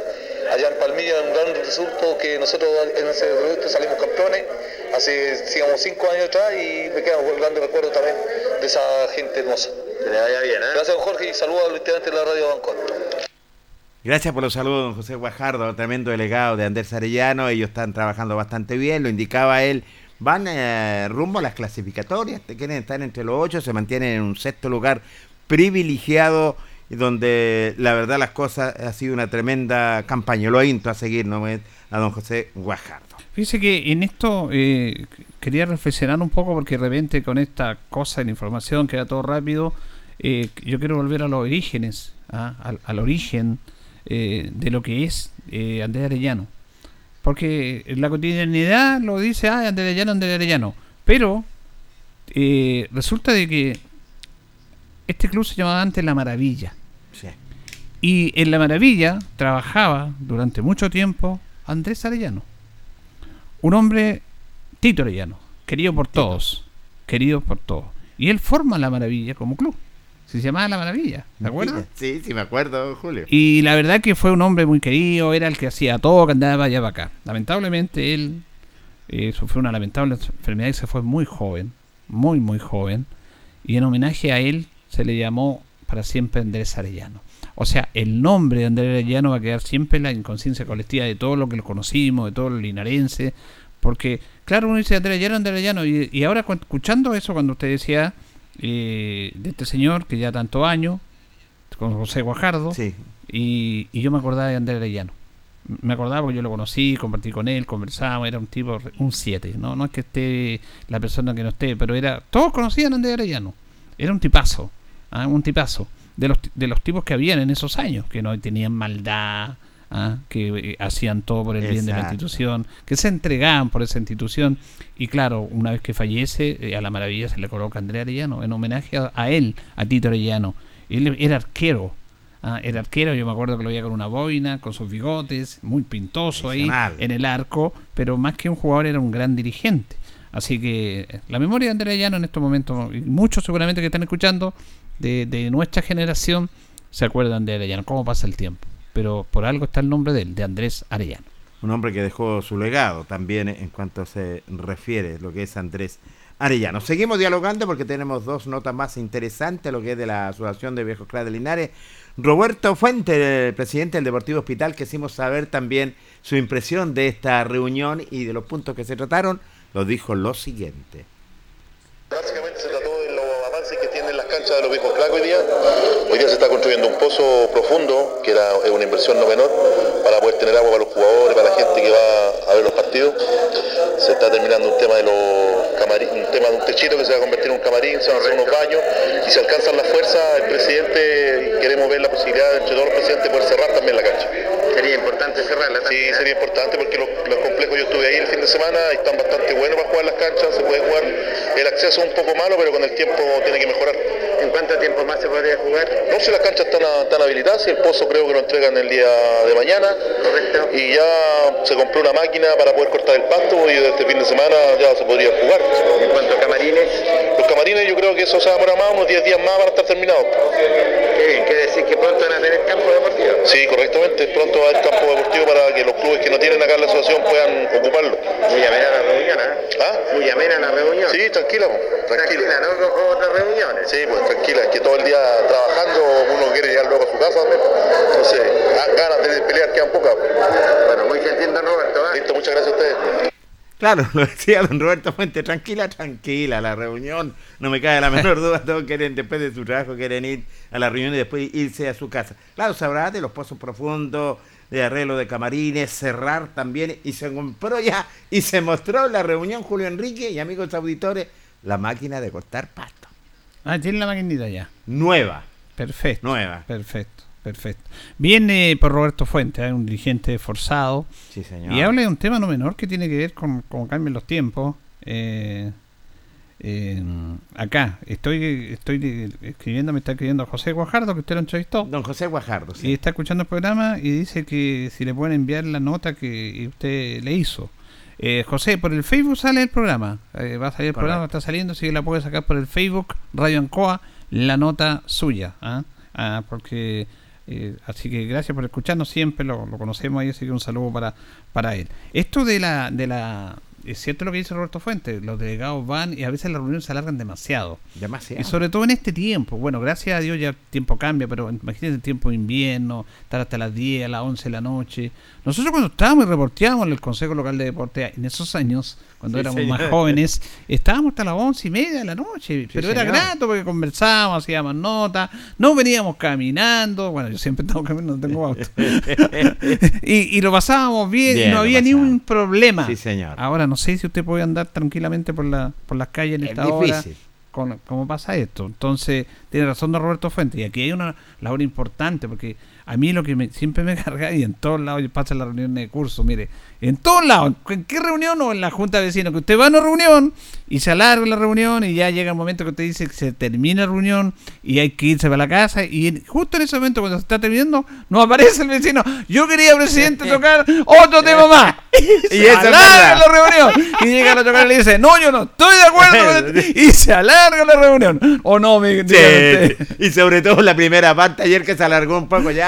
allá en Palmilla, un gran resultado que nosotros en ese proyecto salimos campeones hace, digamos, cinco años atrás y me queda un gran recuerdo también de esa gente hermosa. Que le vaya bien, ¿eh? Gracias, don Jorge, y saludos a los integrantes de la radio Banco. Gracias por los saludos, don José Guajardo, tremendo delegado de Andrés Arellano. Ellos están trabajando bastante bien, lo indicaba él. Van eh, rumbo a las clasificatorias, te quieren estar entre los ocho, se mantienen en un sexto lugar privilegiado, donde la verdad las cosas ha sido una tremenda campaña. Lo insto a seguir, ¿no? A don José Guajardo. Fíjese que en esto eh, quería reflexionar un poco porque de repente con esta cosa de la información que era todo rápido, eh, yo quiero volver a los orígenes, ¿ah? al, al origen eh, de lo que es eh, Andrés Arellano. Porque en la cotidianidad lo dice, ah, Andrés Arellano, Andrés Arellano. Pero resulta de que este club se llamaba antes La Maravilla. Sí. Y en La Maravilla trabajaba durante mucho tiempo Andrés Arellano. Un hombre, Tito Arellano, querido por todos. Querido por todos. Y él forma La Maravilla como club. Se llamaba La Maravilla, ¿te acuerdas? Sí, sí, me acuerdo, Julio. Y la verdad que fue un hombre muy querido, era el que hacía todo, que andaba allá para acá. Lamentablemente él eh, sufrió una lamentable enfermedad y se fue muy joven, muy, muy joven. Y en homenaje a él se le llamó para siempre Andrés Arellano. O sea, el nombre de Andrés Arellano va a quedar siempre en la inconsciencia colectiva de todo lo que lo conocimos, de todo lo linarense. Porque, claro, uno dice Andrés Arellano, Andrés Arellano. Y, y ahora cu- escuchando eso, cuando usted decía eh, de este señor que ya tanto años, con José Guajardo, Sí. y, y yo me acordaba de Andrés Arellano. Me acordaba porque yo lo conocí, compartí con él, conversábamos, era un tipo, un 7, ¿no? no es que esté la persona que no esté, pero era, todos conocían a Andrés Arellano, era un tipazo, ¿ah? un tipazo, de los, de los tipos que habían en esos años, que no tenían maldad, ¿ah? que eh, hacían todo por el bien de la institución, que se entregaban por esa institución, y claro, una vez que fallece, eh, a la maravilla se le coloca Andrés Arellano, en homenaje a, a él, a Tito Arellano, él era arquero, Ah, era arquero, yo me acuerdo que lo veía con una boina, con sus bigotes, muy pintoso ahí en el arco, pero más que un jugador era un gran dirigente. Así que eh, la memoria de Andrés Llano en estos momentos, y muchos seguramente que están escuchando de, de nuestra generación, se acuerdan de Arellano, cómo pasa el tiempo. Pero por algo está el nombre de él, de Andrés Arellano. Un hombre que dejó su legado también en cuanto se refiere lo que es Andrés Arellano. Seguimos dialogando porque tenemos dos notas más interesantes, lo que es de la Asociación de Viejos Claros de Linares. Roberto Fuente, el presidente del Deportivo Hospital, quisimos saber también su impresión de esta reunión y de los puntos que se trataron, nos dijo lo siguiente. Básicamente se trató de los avances de los viejos clacos hoy día. Hoy día se está construyendo un pozo profundo, que era es una inversión no menor, para poder tener agua para los jugadores, para la gente que va a ver los partidos. Se está terminando un tema de los camarín, un tema de un techito que se va a convertir en un camarín, se van a hacer unos baños y si alcanzan las fuerzas, el presidente, queremos ver la posibilidad entre todos los presidentes de poder cerrar también la cancha. Sería importante cerrarla Sí, sería importante porque los, los complejos, yo estuve ahí el fin de semana, y están bastante buenos para jugar las canchas, se puede jugar, el acceso es un poco malo, pero con el tiempo tiene que mejorar. ¿En cuánto tiempo más se podría jugar? No sé, las canchas están, están habilitadas el pozo creo que lo entregan el día de mañana. Correcto. Y ya se compró una máquina para poder cortar el pasto y desde este fin de semana ya se podría jugar. En cuanto a camarines, Los camarines yo creo que eso se va a demorar más, unos 10 días más van a estar terminados. qué bien, quiere decir que pronto van a tener campo deportivo. Sí, correctamente, pronto va a haber campo deportivo para que los clubes que no tienen acá en la asociación puedan ocuparlo. Muy amena la reunión, ¿eh? ¿Ah? Muy amena la reunión. Sí, tranquila, po, tranquila. Tranquila, no otras reuniones. Sí, pues tranquila, es que todo el día trabajando uno quiere llegar luego a su casa también. Entonces, ganas de pelear quedan pocas. Bueno, muy gentil, don Roberto. ¿eh? Listo, muchas gracias a ustedes. Claro, [LAUGHS] lo decía don Roberto Fuente, tranquila, tranquila, la reunión, no me cae la menor duda, todos quieren, después de su trabajo, quieren ir a la reunión y después irse a su casa. Claro, sabrá de los pozos profundos, de arreglo de camarines, cerrar también, y se compró ya, y se mostró en la reunión Julio Enrique y amigos auditores, la máquina de cortar pasto. Ah, tiene la maquinita ya. Nueva, Perfecto. nueva. Perfecto, perfecto. Viene por Roberto Fuentes, ¿eh? un dirigente forzado. Sí, señor. Y habla de un tema no menor que tiene que ver con cómo cambian los tiempos. Eh, eh, acá. Estoy estoy escribiendo, me está escribiendo José Guajardo, que usted lo entrevistó. Don José Guajardo, Y está escuchando el programa y dice que si le pueden enviar la nota que usted le hizo. Eh, José, por el Facebook sale el programa. Eh, va a salir el programa, está saliendo, si la puede sacar por el Facebook, Radio Ancoa, la nota suya. ¿ah? Ah, porque eh, así que gracias por escucharnos siempre, lo, lo, conocemos ahí, así que un saludo para, para él. Esto de la, de la es cierto lo que dice Roberto Fuentes, los delegados van y a veces las reuniones se alargan demasiado. Demasiado. Y sobre todo en este tiempo. Bueno, gracias a Dios ya el tiempo cambia, pero imagínense el tiempo de invierno, estar hasta las 10, a las 11 de la noche. Nosotros cuando estábamos y reporteábamos en el Consejo Local de Deporte, en esos años, cuando Sí, éramos señor. más jóvenes, estábamos hasta las 11 y media de la noche. pero era grato porque conversábamos, hacíamos notas, no veníamos caminando. Bueno, yo siempre estaba caminando, no tengo auto. [LAUGHS] [LAUGHS] y, y lo pasábamos bien, Bien, y no había ni un problema. Sí, señor. Ahora no sé si usted puede andar tranquilamente por la por las calles en Es esta hora. difícil. Con, ¿Cómo pasa esto? Entonces, tiene razón don Roberto Fuentes. Y aquí hay una labor importante, porque a mí lo que me- siempre me [LAUGHS] carga, y en todos lados pasa en las reuniones de curso, mire, en todos lados, en qué reunión o en la junta de vecinos, que usted va a una reunión y se alarga la reunión y ya llega el momento que usted dice que se termina la reunión y hay que irse para la casa y en- justo en ese momento cuando se está terminando no aparece el vecino. Yo quería, presidente, [LAUGHS] tocar otro tema más. [LAUGHS] Y se alarga la reunión. Y llega el otro cara y le dice, no, yo no estoy de acuerdo. con esto", y se alarga la reunión. O no, me Sí, y sobre todo la primera parte ayer que se alargó un poco ya.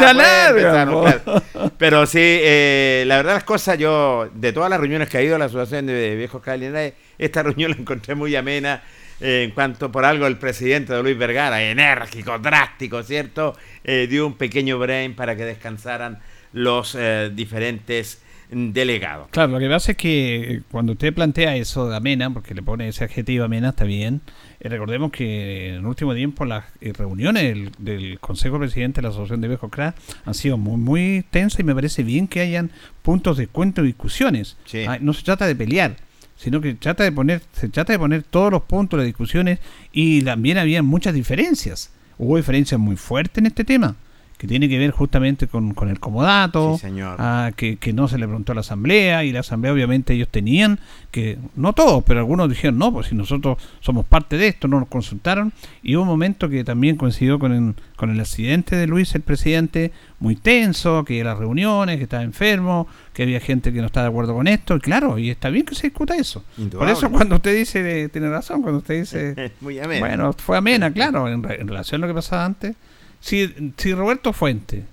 Pero sí, eh, la verdad las cosas, yo, de todas las reuniones que ha ido a la Asociación de Viejos Calinares, esta reunión la encontré muy amena. eh, en cuanto por algo el presidente de Luis Vergara, enérgico, drástico, ¿cierto? Eh, dio un pequeño brain para que descansaran los diferentes delegados. Claro, lo que pasa es que eh, cuando usted plantea eso de amena, porque le pone ese adjetivo amena, está bien. eh, recordemos que en el último tiempo las eh, reuniones del, del Consejo Presidente de la Asociación de Viejos CRA han sido muy, muy tensas y me parece bien que hayan puntos de encuentro y discusiones. Sí. Ah, no se trata de pelear, sino que trata de poner, se trata de poner todos los puntos de discusiones y también había muchas diferencias. Hubo diferencias muy fuertes en este tema, que tiene que ver justamente con, con el comodato, Sí, señor. ah, que, que no se le preguntó a la asamblea y la asamblea obviamente ellos tenían que, no todos, pero algunos dijeron, no, pues si nosotros somos parte de esto, no nos consultaron y hubo un momento que también coincidió con el, con el accidente de Luis, el presidente, muy tenso, que las reuniones, que estaba enfermo, que había gente que no estaba de acuerdo con esto, y claro, y está bien que se discuta eso. Por eso cuando usted dice, tiene razón, cuando usted dice... [LAUGHS] Muy amena. Bueno, fue amena, claro, en, en relación a lo que pasaba antes. Si, si Roberto Fuente,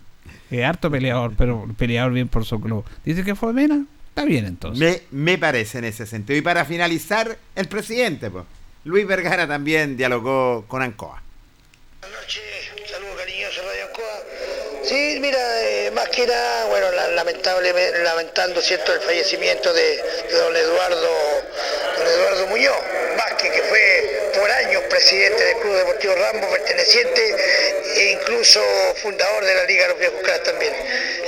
eh, harto peleador, pero peleador bien por su club, dice que fue amena, está bien entonces. Me, me parece en ese sentido. Y para finalizar, el presidente, pues, Luis Vergara también dialogó con Ancoa. Radio Ancoa. Sí, mira, eh, más que nada, bueno, la- lamentable, lamentando, ¿cierto?, el fallecimiento de, don Eduardo, don Eduardo Muñoz Vázquez, que fue por años presidente del Club Deportivo Rambo, perteneciente e incluso fundador de la Liga de los Viejos Cracks también.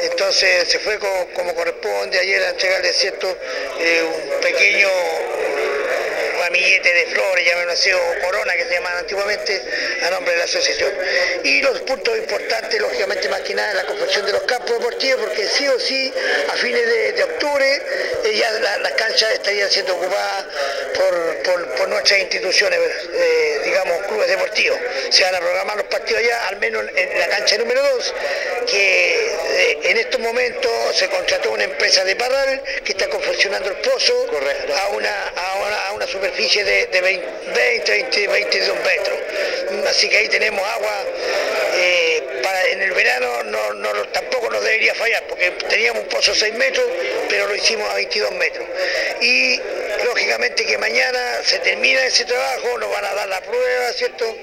Entonces se fue como, como corresponde ayer a entregarle, ¿cierto?, eh, un pequeño ramillete de flores, llamémoslo así, o corona que se llamaban antiguamente, a nombre de la asociación. Y los puntos importantes, lógicamente, más que nada, la confección de los campos deportivos, porque sí o sí, a fines de, de octubre, eh, ya la- las canchas estarían siendo ocupadas por, por- por nuestras instituciones, eh, digamos, clubes deportivos. Se van a programar los partidos ya, al menos en la cancha número 2, que eh, en estos momentos se contrató una empresa de Parral que está confeccionando el pozo a una, a una, a una superficie de, de 20, 20, 20, 22 metros. Así que ahí tenemos agua. eh, en el verano no, tampoco nos debería fallar, porque teníamos un pozo de 6 metros, pero lo hicimos a 22 metros. Y lógicamente que mañana se termina ese trabajo, nos van a dar la prueba, ¿cierto?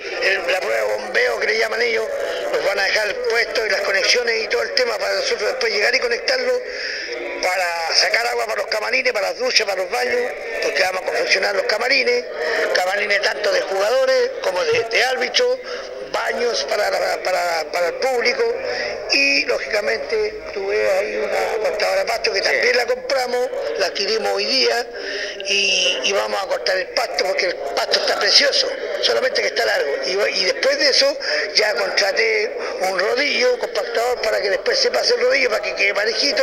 La prueba de bombeo que le llaman ellos, nos van a dejar el puesto y las conexiones y todo el tema para nosotros después llegar y conectarlo para sacar agua para los camarines, para las duchas, para los baños, porque vamos a confeccionar los camarines, camarines tanto de jugadores como de, de árbitros, baños para, para, para el público y lógicamente tuve ahí una cortadora de pasto que también la compramos, la adquirimos hoy día y, y vamos a cortar el pasto porque el pasto está precioso, solamente que está largo. Y, y después de eso ya contraté un rodillo compactador para que después se pase el rodillo para que quede parejito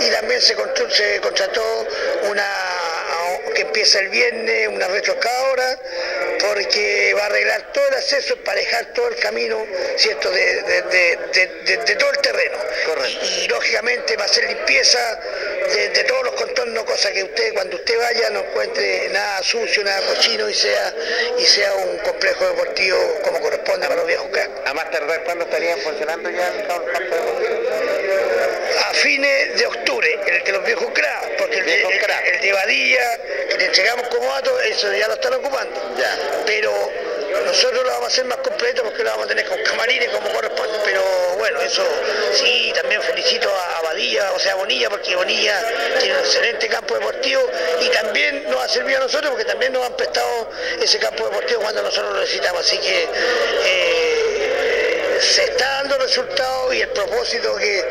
y también se, constru- se contrató una, que empieza el viernes, una retroexcavadora, porque va a arreglar todo el acceso, emparejar todo el camino, ¿cierto?, de, de- de- de- de todo el terreno. Y, y, lógicamente va a hacer limpieza de, de todos los contornos, cosa que usted, cuando usted vaya, no encuentre nada sucio, nada cochino y sea, y sea un complejo deportivo como corresponde para los viejos cracks. A más tardar, ¿cuándo estarían funcionando ya el campo a fines de octubre, el de los viejos cracks, porque el de, el, el de Badilla, que le entregamos como dato, eso ya lo están ocupando. Pero nosotros lo vamos a hacer más completo porque lo vamos a tener con camarines como corresponde. Pero bueno, eso sí, también felicito a, Badilla, o sea, Bonilla, porque Bonilla tiene un excelente campo deportivo y también nos ha servido a nosotros porque también nos han prestado ese campo deportivo cuando nosotros lo necesitamos. Así que eh, se está dando resultados y el propósito que,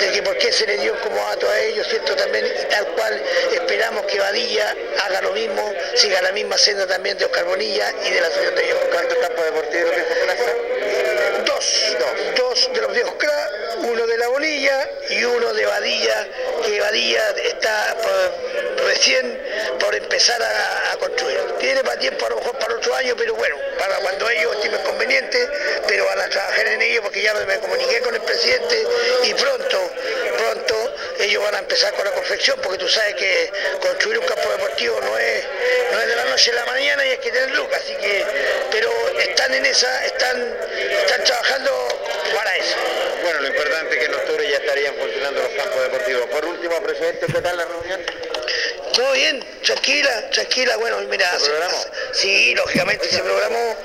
de que por qué se le dio como dato a ellos, ¿cierto? También, y tal cual esperamos que Badilla haga lo mismo, siga la misma senda también de Oscar Bonilla y de la Asociación de Viejos ¿Cuántos campos deportivos de viejos cracks? Dos, dos de los viejos Bonilla y uno de Badilla, que Badilla está por- recién por empezar a, construir. Tiene para tiempo a lo mejor para otro año, pero bueno, para cuando ellos estimen conveniente, pero van a trabajar en ello porque ya me comuniqué con el presidente y pronto, pronto ellos van a empezar con la confección porque tú sabes que construir un campo deportivo no es, no es de la noche a la mañana y hay que tener lucas, así que, pero están en esa, están, están trabajando estarían funcionando los campos deportivos. Por último, presidente, ¿qué tal la reunión? Todo bien, tranquila, tranquila, bueno, mira, ¿Se programó? sí, lógicamente se programó,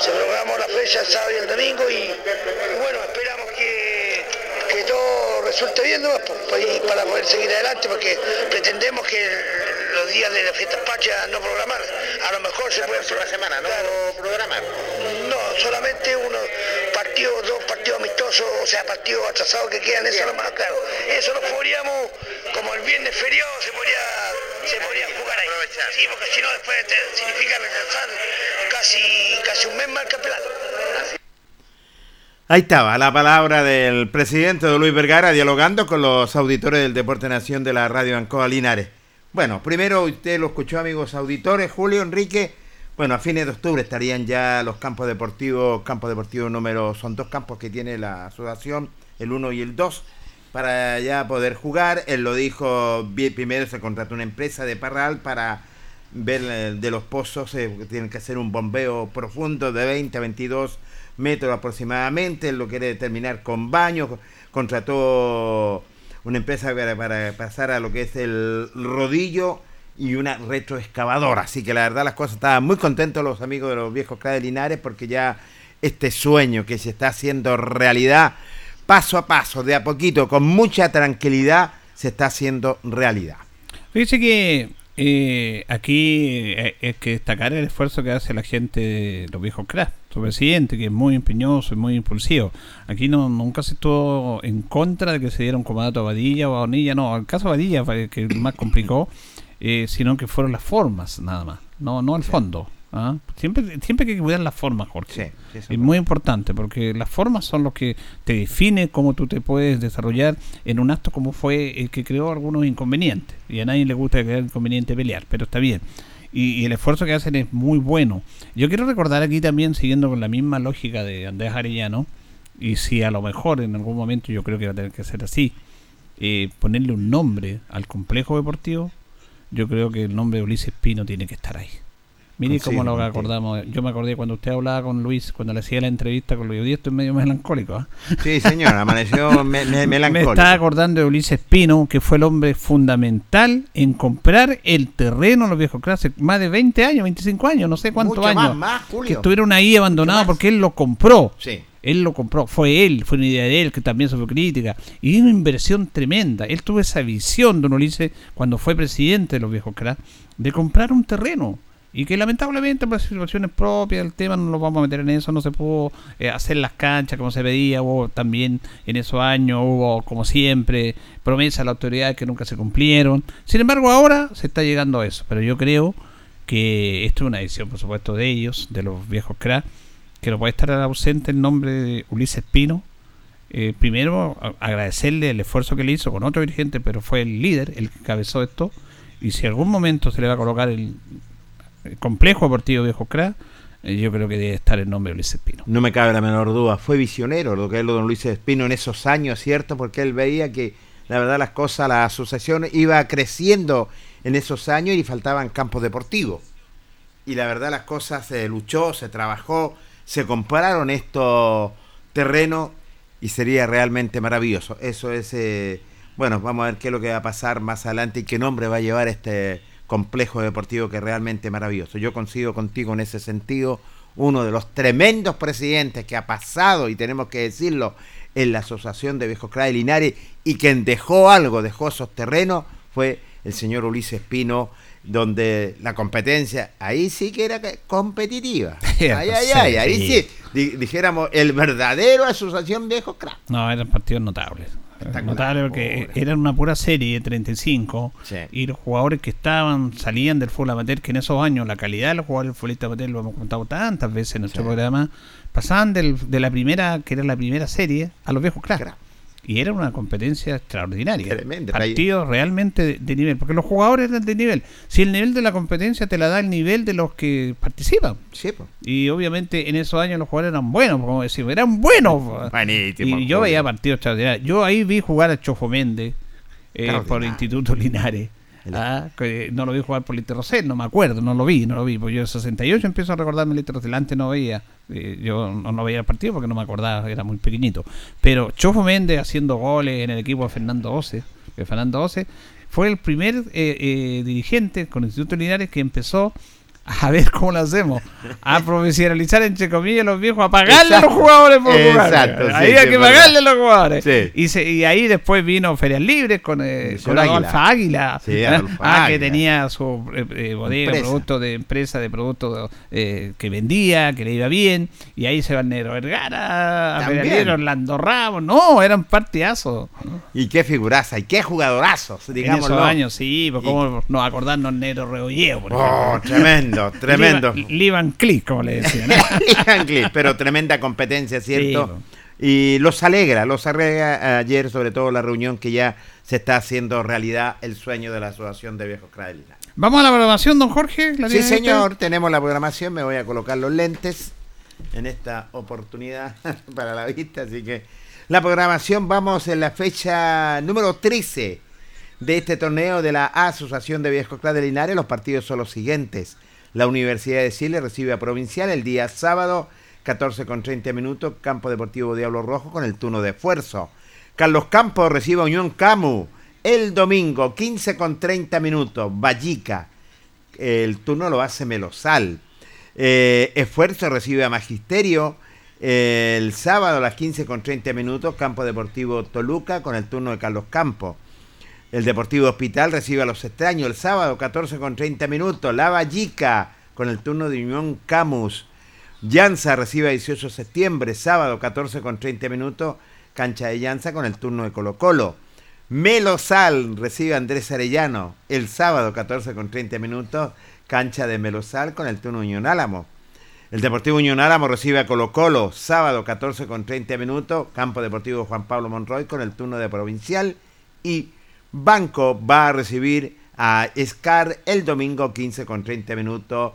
se programó la fecha el sábado y el domingo y, y bueno, esperamos que, que todo resulte bien nomás, pues, y para poder seguir adelante, porque pretendemos que los días de las fiestas patrias no programar, a lo mejor se puede próxima semana, ¿no? programar. No, solamente unos partidos, dos partidos amistosos, o sea, partidos atrasados que quedan, eso nomás, claro. Eso lo podríamos, como el viernes feriado, se podría, se podría jugar ahí. Sí, porque si no después te- significa retrasar casi, casi un mes más el campeonato. Ahí estaba la palabra del presidente de Luis Vergara dialogando con los auditores del Deporte Nación de la Radio Ancoa Linares. Bueno, primero usted lo escuchó, amigos auditores, Julio Enrique. Bueno, a fines de octubre estarían ya los campos deportivos, campos deportivos número, son dos campos que tiene la asociación, el 1 y el 2, para ya poder jugar. Él lo dijo, primero se contrató una empresa de Parral para ver eh, de los pozos, eh, tienen que hacer un bombeo profundo de 20 a 22 metros aproximadamente, él lo quiere terminar con baños, contrató una empresa para, para pasar a lo que es el rodillo y una retroexcavadora, así que la verdad las cosas estaban muy contentos los amigos de los viejos Cra de Linares porque ya este sueño que se está haciendo realidad, paso a paso, de a poquito, con mucha tranquilidad, se está haciendo realidad. Fíjese que eh, aquí eh, es que destacar el esfuerzo que hace la gente de los viejos cracks, su presidente, que es muy empeñoso y muy impulsivo. Aquí no nunca se estuvo en contra de que se diera un comandato a Badilla o a Bonilla, no, el caso de Badilla fue el que más complicó, eh, sino que fueron las formas nada más, no, no el fondo. ¿ah? Siempre, siempre hay que cuidar las formas, Jorge. es muy importante porque las formas son lo que te define cómo tú te puedes desarrollar en un acto como fue el que creó algunos inconvenientes. Y a nadie le gusta crear inconveniente pelear, pero está bien. Y, y el esfuerzo que hacen es muy bueno. Yo quiero recordar aquí también, siguiendo con la misma lógica de Andrés Arellano, y si a lo mejor en algún momento yo creo que va a tener que ser así, eh, ponerle un nombre al complejo deportivo, yo creo que el nombre de Ulises Pino tiene que estar ahí. Mire cómo lo Considero, acordamos. Yo me acordé cuando usted hablaba con Luis, cuando le hacía la entrevista con Luis. Hoy día estoy medio melancólico. ¿ah? Sí, señor, amaneció [LAUGHS] me- me- Me melancólico. estaba acordando de Ulises Pino, que fue el hombre fundamental en comprar el terreno los viejos clases. Más de 20 años, 25 años, no sé cuántos años. más, más, Julio. que estuvieron ahí abandonados porque él lo compró. Sí. Él lo compró, fue él, fue una idea de él que también se fue crítica. Y una inversión tremenda. Él tuvo esa visión, don Ulises, cuando fue presidente de los viejos cracks, de comprar un terreno. Y que lamentablemente por situaciones propias del tema, no nos vamos a meter en eso, no se pudo eh, hacer las canchas como se pedía, hubo también en esos años, hubo como siempre promesas a la autoridad que nunca se cumplieron. Sin embargo, ahora se está llegando a eso, pero yo creo que esto es una decisión, por supuesto, de ellos, de los viejos cracks, que no puede estar ausente el nombre de Ulises Pino. Eh, primero, agradecerle el esfuerzo que le hizo con otro dirigente, pero fue el líder, el que cabezó esto. Y si algún momento se le va a colocar el, complejo deportivo Viejo Cra, eh, yo creo que debe estar el nombre de Luis Espino. No me cabe la menor duda, fue visionario lo que es lo de don Luis Espino en esos años, ¿cierto? Porque él veía que la verdad las cosas, la asociación iba creciendo en esos años y faltaban campos deportivos. Y la verdad las cosas se luchó, se trabajó, se compraron estos terrenos y sería realmente maravilloso. Eso es, eh, bueno, vamos a ver qué es lo que va a pasar más adelante y qué nombre va a llevar este complejo deportivo que es realmente maravilloso. Yo coincido contigo en ese sentido, uno de los tremendos presidentes que ha pasado, y tenemos que decirlo, en la Asociación de Viejos Cra de Linares y quien dejó algo, dejó esos terrenos, fue el señor Ulises Pino, donde la competencia, ahí sí que era competitiva. Ay, ay, ay, ahí Sí. sí, di- dijéramos, el verdadero Asociación Viejos Cra. No, eran partidos notables. Notables porque eran una pura serie de 35 Sí. y los jugadores que estaban salían del fútbol amateur, que en esos años la calidad de los jugadores del futbolista amateur lo hemos contado tantas veces en nuestro Sí. programa, pasaban del- de la primera, que era la primera serie, a los viejos cracks. Y era una competencia extraordinaria. Tremenda. Partidos realmente de, de nivel, porque los jugadores eran de nivel. Si el nivel de la competencia te la da el nivel de los que participan. Sí. Y obviamente en esos años los jugadores eran buenos, como decimos, eran buenos. Buenísimo, Y yo veía partidos extraordinarios. Yo ahí vi jugar a Chofo Méndez eh, por Extraordinario. Instituto Linares. Ah, no lo vi jugar por Rosell, no me acuerdo, no lo vi, no lo vi. Porque yo en 68 empiezo a recordarme Lito Rosell, antes no veía. yo no, no veía el partido porque no me acordaba, era muy pequeñito. Pero Chofo Méndez haciendo goles en el equipo de Fernando Ose, que Fernando Ose fue el primer eh, eh, dirigente con Instituto Linares que empezó a ver cómo lo hacemos, a [LAUGHS] profesionalizar entre comillas los viejos, a pagarle a los jugadores por jugar. Exacto, ahí sí, hay que pagarle a los jugadores. Sí. Y, se- y ahí después vino Ferias Libres con, eh, con. Adolfo Águila. Ah, que tenía su eh, eh, bodega, Empresa. producto de empresa, de productos eh, que vendía, que le iba bien. Y ahí se va el Negro Vergara, a. Ferias Libres, Orlando Ramos. No, eran partidazos. Y qué figuraza, y qué jugadorazos, En digámoslo. esos años, sí, pues cómo no acordarnos Negro Rebolleo, por Oh, ejemplo. Tremendo, tremendo. Liban Click, como le decían. ¿eh? [LAUGHS] Yankee, pero tremenda competencia, ¿cierto? Sí, y los alegra, los alegra ayer, sobre todo la reunión que ya se está haciendo realidad el sueño de la Asociación de Viejos Cradelinas. Vamos a la programación, don Jorge. ¿La Sí, señor, tenemos la programación, me voy a colocar los lentes en esta oportunidad [LAUGHS] para la vista, así que la programación vamos en la fecha número 13 de este torneo de la Asociación de Viejos Club de Linares. Los partidos son los siguientes. La Universidad de Chile recibe a Provincial el día sábado, 14 con 30 minutos, Campo Deportivo Diablo Rojo con el turno de esfuerzo. Carlos Campos recibe a Unión Camu el domingo, 15 con 30 minutos, Vallica. El turno lo hace Melosal. Eh, Esfuerzo recibe a Magisterio eh, el sábado a las 15 con 30 minutos, Campo Deportivo Toluca con el turno de Carlos Campos. El Deportivo Hospital recibe a los extraños el sábado 14 con 30 minutos. La Vallica con el turno de Unión Camus. Llanza recibe a 18 de septiembre, sábado 14 con 30 minutos. Cancha de Llanza con el turno de Colo Colo. Melosal recibe a Andrés Arellano el sábado 14 con 30 minutos. Cancha de Melosal con el turno de Unión Álamo. El Deportivo Unión Álamo recibe a Colo Colo sábado 14 con 30 minutos. Campo Deportivo Juan Pablo Monroy con el turno de Provincial. Y Banco va a recibir a Scar el domingo 15 con 30 minutos.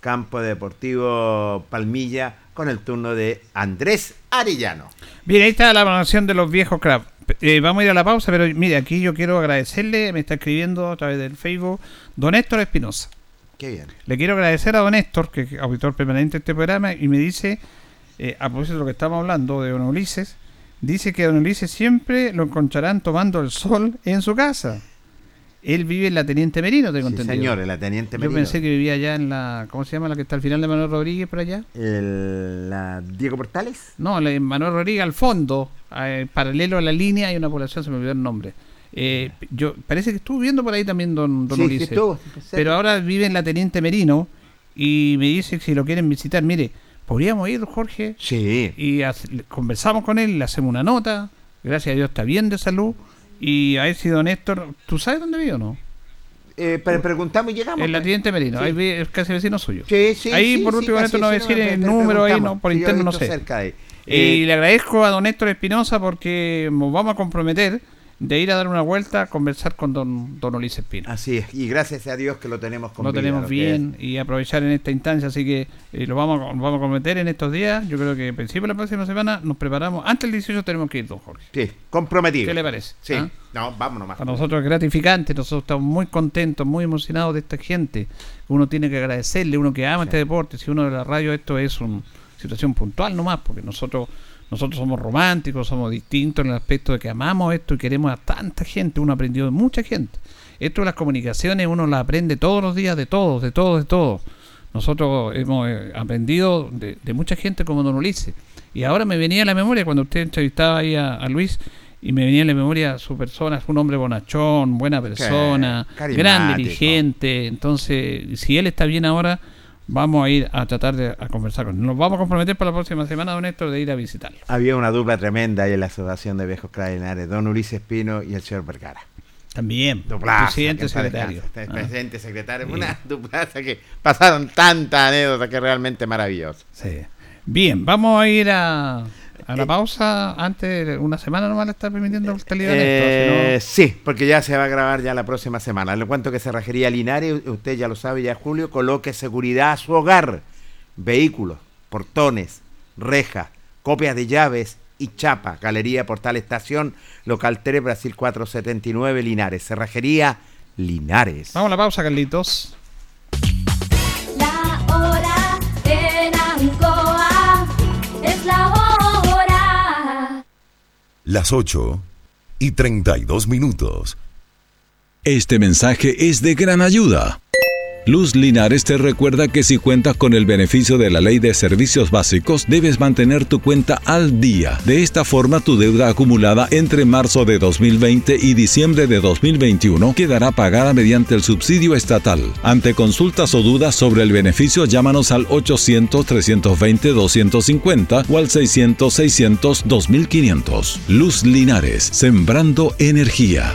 Campo Deportivo Palmilla con el turno de Andrés Arellano. Bien, ahí está la programación de los viejos crap. Eh, vamos a ir a la pausa, pero mire, aquí yo quiero agradecerle, me está escribiendo a través del Facebook, don Héctor Espinosa. Qué bien. Le quiero agradecer a don Héctor, que es auditor permanente de este programa, y me dice, eh, a propósito de lo que estamos hablando de don Ulises, dice que don Ulises siempre lo encontrarán tomando el sol en su casa. Él vive en la Teniente Merino, tengo Sí, entendido. señor, en la Teniente Yo Merino. pensé que vivía allá en la, ¿cómo se llama la que está al final de Manuel Rodríguez por allá? El, la Diego Portales. No, la de Manuel Rodríguez al fondo, eh, paralelo a la línea, hay una población, se me olvidó el nombre. Eh, yo Parece que estuvo viendo por ahí también don, don Sí, sí Ulises. estuvo, cerca. pero ahora vive en la Teniente Merino y me dice que si lo quieren visitar, mire, podríamos ir, Jorge, Sí. y conversamos con él, le hacemos una nota, gracias a Dios está bien de salud, y a ver si don Héctor, ¿tú sabes dónde vive o no? Eh, pre- preguntamos y llegamos. En la pues. Teniente Merino, Sí. ahí es casi vecino suyo. Sí, sí, ahí sí, por sí, último, Héctor no va a vecino, decir el número ahí, no, por Sí, interno no sé. cerca de ahí. y Eh, le agradezco a don Héctor Espinosa porque nos vamos a comprometer de ir a dar una vuelta, a conversar con don, don Ulises Pino. Así es, y gracias a Dios que lo tenemos con Lo vida, tenemos lo bien y aprovechar en esta instancia, así que eh, lo vamos, a- vamos a cometer en estos días. Yo creo que a principio de la próxima semana nos preparamos. Antes del 18 tenemos que ir, don Jorge. Sí, comprometido. ¿Qué le parece? Sí, ¿Ah? no, vámonos más. Para nosotros es gratificante, nosotros estamos muy contentos, muy emocionados de esta gente. Uno tiene que agradecerle, uno que ama este deporte. Si uno de la radio, esto es una situación puntual nomás, porque nosotros nosotros somos románticos, somos distintos en el aspecto de que amamos esto y queremos a tanta gente. Uno ha aprendido de mucha gente. Esto de las comunicaciones uno las aprende todos los días de todos, de todos, de todos. Nosotros hemos eh, aprendido de, de mucha gente como Don Ulises. Y ahora me venía a la memoria cuando usted entrevistaba ahí a, a Luis y me venía a la memoria su persona, es un hombre bonachón, buena persona, gran dirigente. Entonces, si él está bien ahora, vamos a ir a tratar de a conversar con él. Nos vamos a comprometer para la próxima semana, don Héctor, de ir a visitarlo. Había una dupla tremenda ahí en la Asociación de Viejos Cardinales, don Ulises Pino y el señor Vergara. También, Duplaza, presidente en paz secretario. descanse. Ah. Presidente secretario, Sí. una duplaza que pasaron tantas anécdotas que realmente maravilloso. Sí. Bien, vamos a ir a, a la pausa antes, una semana nomás le está permitiendo usted libre Eh, esto, no- sí, porque ya se va a grabar ya la próxima semana. Le cuento que Cerrajería Linares, usted ya lo sabe, ya Julio, coloque seguridad a su hogar. Vehículos, portones, rejas, copias de llaves y chapa. Galería Portal Estación, local 3, Brasil 479, Linares. Cerrajería Linares. Vamos a la pausa, Carlitos. La hora en Ancoa es la hora. Las 8 y 32 minutos. Este mensaje es de gran ayuda. Luz Linares te recuerda que si cuentas con el beneficio de la ley de servicios básicos, debes mantener tu cuenta al día. De esta forma, tu deuda acumulada entre marzo de 2020 y diciembre de 2021 quedará pagada mediante el subsidio estatal. Ante consultas o dudas sobre el beneficio, llámanos al 800-320-250 o al 600-600-2500. Luz Linares, sembrando energía.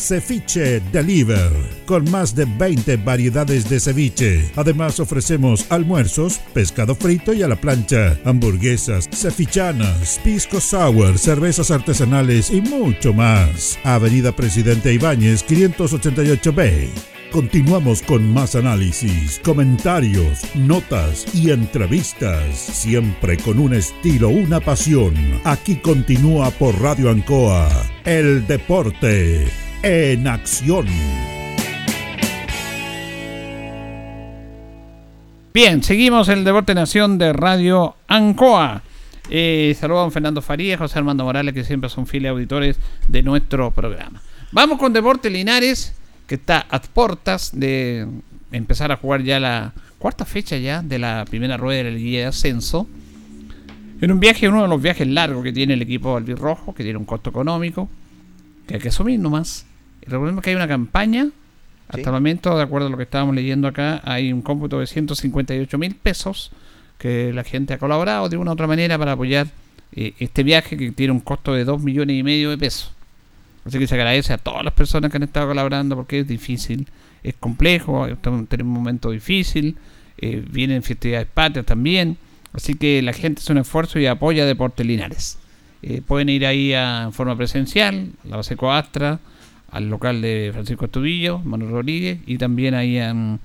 Ceviche Deliver, con más de 20 variedades de ceviche. Además ofrecemos almuerzos, pescado frito y a la plancha, hamburguesas, cevichanas, pisco sour, cervezas artesanales y mucho más. Avenida Presidente Ibáñez 588B. Continuamos con más análisis, comentarios, notas y entrevistas, siempre con un estilo, una pasión. Aquí continúa por Radio Ancoa, el deporte en acción. Bien, seguimos el Deporte Nación de Radio Ancoa. Eh, saludos a don Fernando Farías, José Armando Morales, que siempre son fieles auditores de nuestro programa. Vamos con Deporte Linares, que está a puertas de empezar a jugar ya la cuarta fecha ya de la primera rueda de la de Ascenso. En un viaje, uno de los viajes largos que tiene el equipo albirrojo, que tiene un costo económico, que hay que asumir nomás. Es que hay una campaña hasta el momento, de acuerdo a lo que estábamos leyendo acá, hay un cómputo de 158 mil pesos que la gente ha colaborado de una u otra manera para apoyar eh, este viaje que tiene un costo de 2 millones y medio de pesos. Así que se agradece a todas las personas que han estado colaborando porque es difícil, es complejo, estamos en un momento difícil, eh, vienen festividades patrias también. Así que la gente hace un esfuerzo y apoya Deportes Linares. Eh, pueden ir ahí a, en forma presencial, la base Coastra, al local de Francisco Estubillo, Manuel Rodríguez, y también ahí en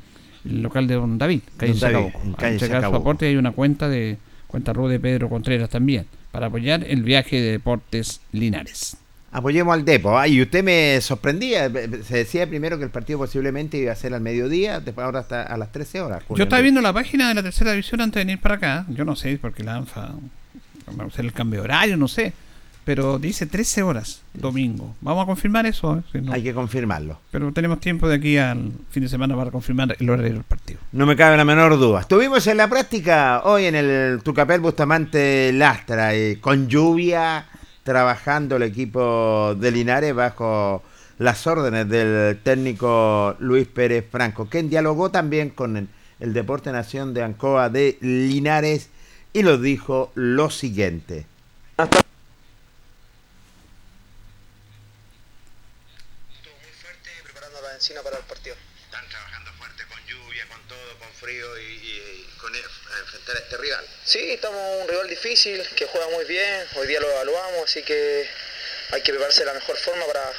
el local de Don David, calle Don David, en calle su aporte hay una cuenta de cuenta RU de Pedro Contreras también, para apoyar el viaje de Deportes Linares. Apoyemos al Depo. Ah, y usted me sorprendía. Se decía primero que el partido posiblemente iba a ser al mediodía, después ahora hasta a las 13 horas. Julio. Yo estaba viendo la página de la tercera división antes de venir para acá. Yo no sé, porque la ANFA va a hacer el cambio de horario, no sé. Pero dice 13 horas, domingo. Vamos a confirmar eso. ¿eh? Si no- Hay que confirmarlo. Pero tenemos tiempo de aquí al fin de semana para confirmar el horario del partido. No me cabe la menor duda. Estuvimos en la práctica hoy en el Tucapel Bustamante Lastra, eh, con lluvia, trabajando el equipo de Linares bajo las órdenes del técnico Luis Pérez Franco, quien dialogó también con el, el Deporte Nación de Ancoa de Linares y nos dijo lo siguiente. Para el partido. Están trabajando fuerte con lluvia, con todo, con frío y, y- y con e- a enfrentar a este rival. Sí, estamos un rival difícil, que juega muy bien, hoy día lo evaluamos, así que hay que prepararse de la mejor forma para,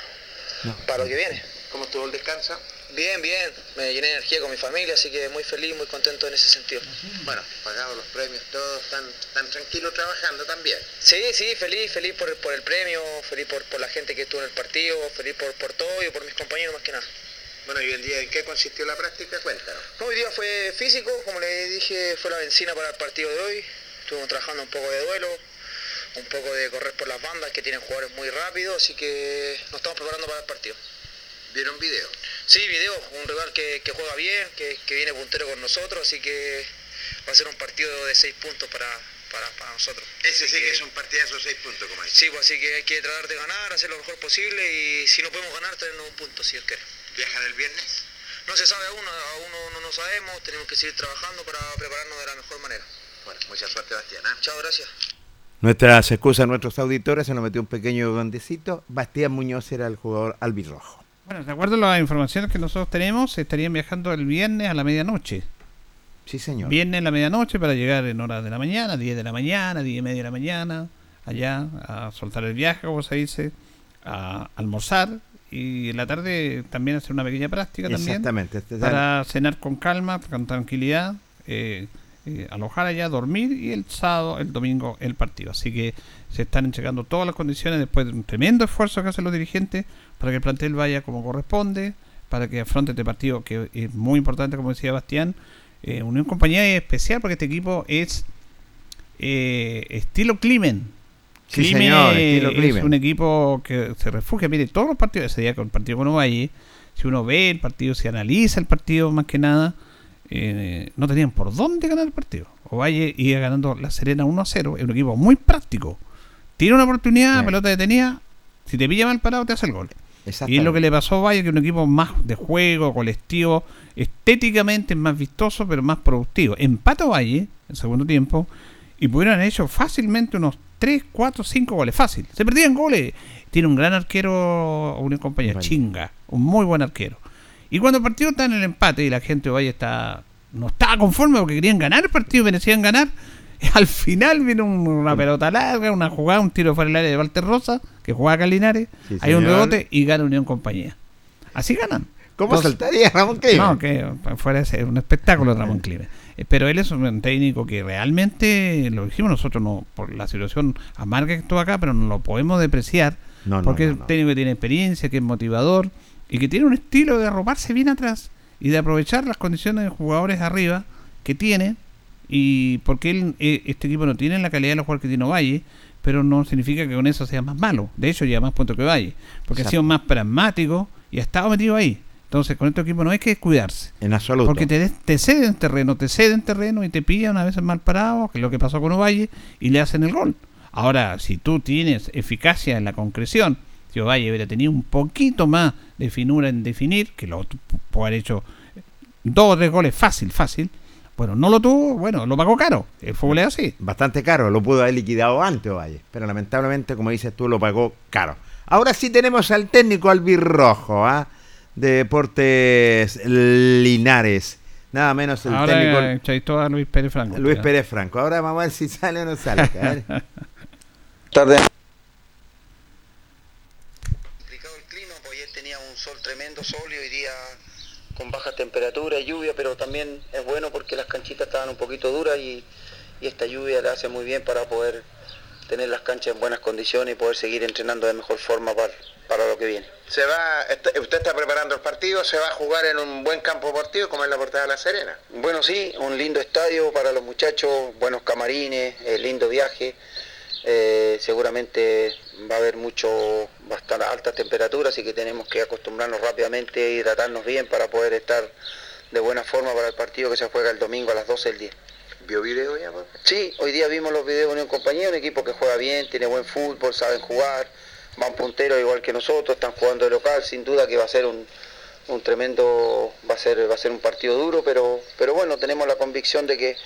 para lo que viene. ¿Cómo estuvo el descanso? Bien, bien, me llené de energía con mi familia, así que muy feliz, muy contento en ese sentido. Bueno, pagados los premios, todos están, están tranquilos trabajando también. Sí, sí, feliz, feliz por, por el premio, feliz por, por la gente que estuvo en el partido, feliz por, por todo y por mis compañeros más que nada. Bueno, ¿y el día en qué consistió la práctica? Cuéntanos. No, hoy día fue físico, como le dije, fue la benzina para el partido de hoy. Estuvimos trabajando un poco de duelo, un poco de correr por las bandas que tienen jugadores muy rápidos, así que nos estamos preparando para el partido. ¿Vieron video? Sí, video, un rival que, que juega bien, que, que viene puntero con nosotros, así que va a ser un partido de seis puntos para, para, para nosotros. Ese sí que es un partidazo, seis puntos, como dice. Sí, pues así que hay que tratar de ganar, hacer lo mejor posible y si no podemos ganar, traernos un punto, si Dios quiere. ¿Viajan el viernes? No se sabe aún, aún no, no, no sabemos, tenemos que seguir trabajando para prepararnos de la mejor manera. Bueno, mucha suerte, Bastián. ¿ah? Chao, gracias. Nuestras excusas a nuestros auditores, se nos metió un pequeño gondecito. Bastián Muñoz era el jugador albirrojo. Bueno, de acuerdo a las informaciones que nosotros tenemos, estarían viajando el viernes a la medianoche. Sí, señor. Viernes a la medianoche para llegar en horas de la mañana, 10 de la mañana, 10 y media de la mañana, allá a soltar el viaje, como se dice, a almorzar y en la tarde también hacer una pequeña práctica también. Exactamente. Este- Para cenar con calma, con tranquilidad, eh, eh, alojar allá, dormir y el sábado, el domingo, el partido. Así que se están entregando todas las condiciones después de un tremendo esfuerzo que hacen los dirigentes para que el plantel vaya como corresponde, para que afronte este partido que es muy importante, como decía Bastián. Eh, Unión Compañía es especial porque este equipo es eh, estilo Climen. Sí, señor, estilo es un equipo que se refugia. Mire, todos los partidos, ese día con el partido con Ovalle, si uno ve el partido, si analiza el partido más que nada, eh, no tenían por dónde ganar el partido. Ovalle iba ganando la Serena 1 a 0. Es un equipo muy práctico. Tiene una oportunidad, Sí. pelota detenida. Si te pilla mal parado, te hace el gol. Y es lo que le pasó a Valle, que es un equipo más de juego, colectivo, estéticamente es más vistoso, pero más productivo. Empata Valle en segundo tiempo y pudieron haber hecho fácilmente unos 3, 4, 5 goles. Fácil. Se perdían goles. Tiene un gran arquero, una compañía, Valle. chinga. Un muy buen arquero. Y cuando el partido está en el empate y la gente Valle está no estaba conforme porque querían ganar el partido, merecían ganar. [LAUGHS] Al final viene un- una pelota larga, una jugada, un tiro fuera del área de Walter Rosa, que juega acá en Linares. Sí, hay un rebote y gana Unión Compañía. Así ganan. ¿Cómo saltaría Ramón Clime? No, que fuera ese, un espectáculo Ramón Clime. Eh, Pero él es un técnico que realmente, lo dijimos nosotros, no por la situación amarga que estuvo acá, pero no lo podemos depreciar. No, porque no, es un técnico que tiene experiencia, que es motivador y que tiene un estilo de arroparse bien atrás y de aprovechar las condiciones de jugadores arriba que tiene. Y porque él, eh, este equipo no tiene la calidad de los jugadores que tiene Valle, pero no significa que con eso sea más malo. De hecho, lleva más puntos que Valle, porque ha sido más pragmático y ha estado metido ahí. Entonces, con este equipo no hay que descuidarse. En absoluto. Porque te, te ceden terreno, te ceden terreno y te pillan a veces mal parado, que es lo que pasó con Ovalle, y le hacen el gol. Ahora, si tú tienes eficacia en la concreción, si Ovalle hubiera tenido un poquito más de finura en definir, que lo puede haber hecho dos o tres goles fácil, fácil, bueno, no lo tuvo, bueno, lo pagó caro. El fútbol es así. Bastante caro, lo pudo haber liquidado antes Ovalle, pero lamentablemente, como dices tú, lo pagó caro. Ahora sí tenemos al técnico albirrojo, ¿ah? De Deportes Linares. Nada menos el Ahora técnico eh, a Luis Pérez Franco. Luis Ya. Pérez Franco. Ahora vamos a ver si sale o no sale. a ver. [LAUGHS] tarde. Complicado el clima, pues ayer tenía un sol tremendo, sol y hoy día con baja temperatura y lluvia, pero también es bueno porque las canchitas estaban un poquito duras y, y esta lluvia le hace muy bien para poder tener las canchas en buenas condiciones y poder seguir entrenando de mejor forma para, para lo que viene. Se va, est- usted está preparando el partido, se va a jugar en un buen campo deportivo como es la Portada de la Serena. Bueno, sí, un lindo estadio para los muchachos, buenos camarines, eh, lindo viaje. Eh, seguramente va a haber mucho, va a estar a altas temperaturas, así que tenemos que acostumbrarnos rápidamente y hidratarnos bien para poder estar de buena forma para el partido que se juega el domingo a las 12 del día. ¿Vio video ya? pues? Sí, hoy día vimos los videos de Unión Compañía, un equipo que juega bien, tiene buen fútbol, saben jugar, van punteros igual que nosotros, están jugando de local, sin duda que va a ser un, un tremendo, va a ser, va a ser un partido duro, pero, pero bueno, tenemos la convicción de que,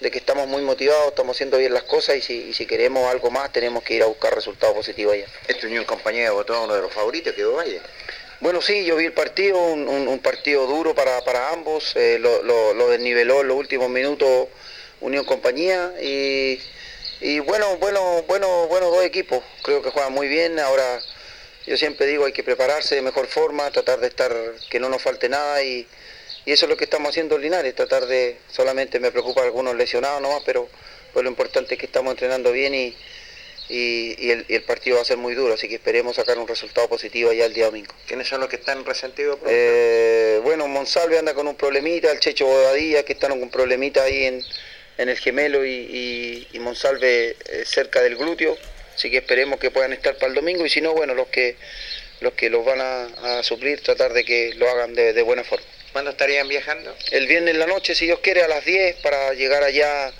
de que estamos muy motivados, estamos haciendo bien las cosas y si, y si queremos algo más tenemos que ir a buscar resultados positivos allá. Este Unión Compañía votó uno de los favoritos, quedó Valle. Bueno, sí, yo vi el partido, un, un- un partido duro para, para ambos, eh, lo, lo- lo desniveló en los últimos minutos Unión Compañía y, y bueno, bueno, bueno, bueno, dos equipos, creo que juegan muy bien, ahora yo siempre digo hay que prepararse de mejor forma, tratar de estar, que no nos falte nada y, y eso es lo que estamos haciendo en Linares, tratar de, solamente me preocupa algunos lesionados nomás, pero pues lo importante es que estamos entrenando bien y, y- y el, y el partido va a ser muy duro, así que esperemos sacar un resultado positivo allá el día domingo. ¿Quiénes son los que están resentidos? Eh, bueno, Monsalve anda con un problemita, el Checho Bobadilla que están con un problemita ahí en, en el gemelo y, y- y Monsalve eh, cerca del glúteo, así que esperemos que puedan estar para el domingo y si no, bueno, los que los que los van a, a suplir, tratar de que lo hagan de, de buena forma. ¿Cuándo estarían viajando? El viernes en la noche, si Dios quiere, a las 10 para llegar allá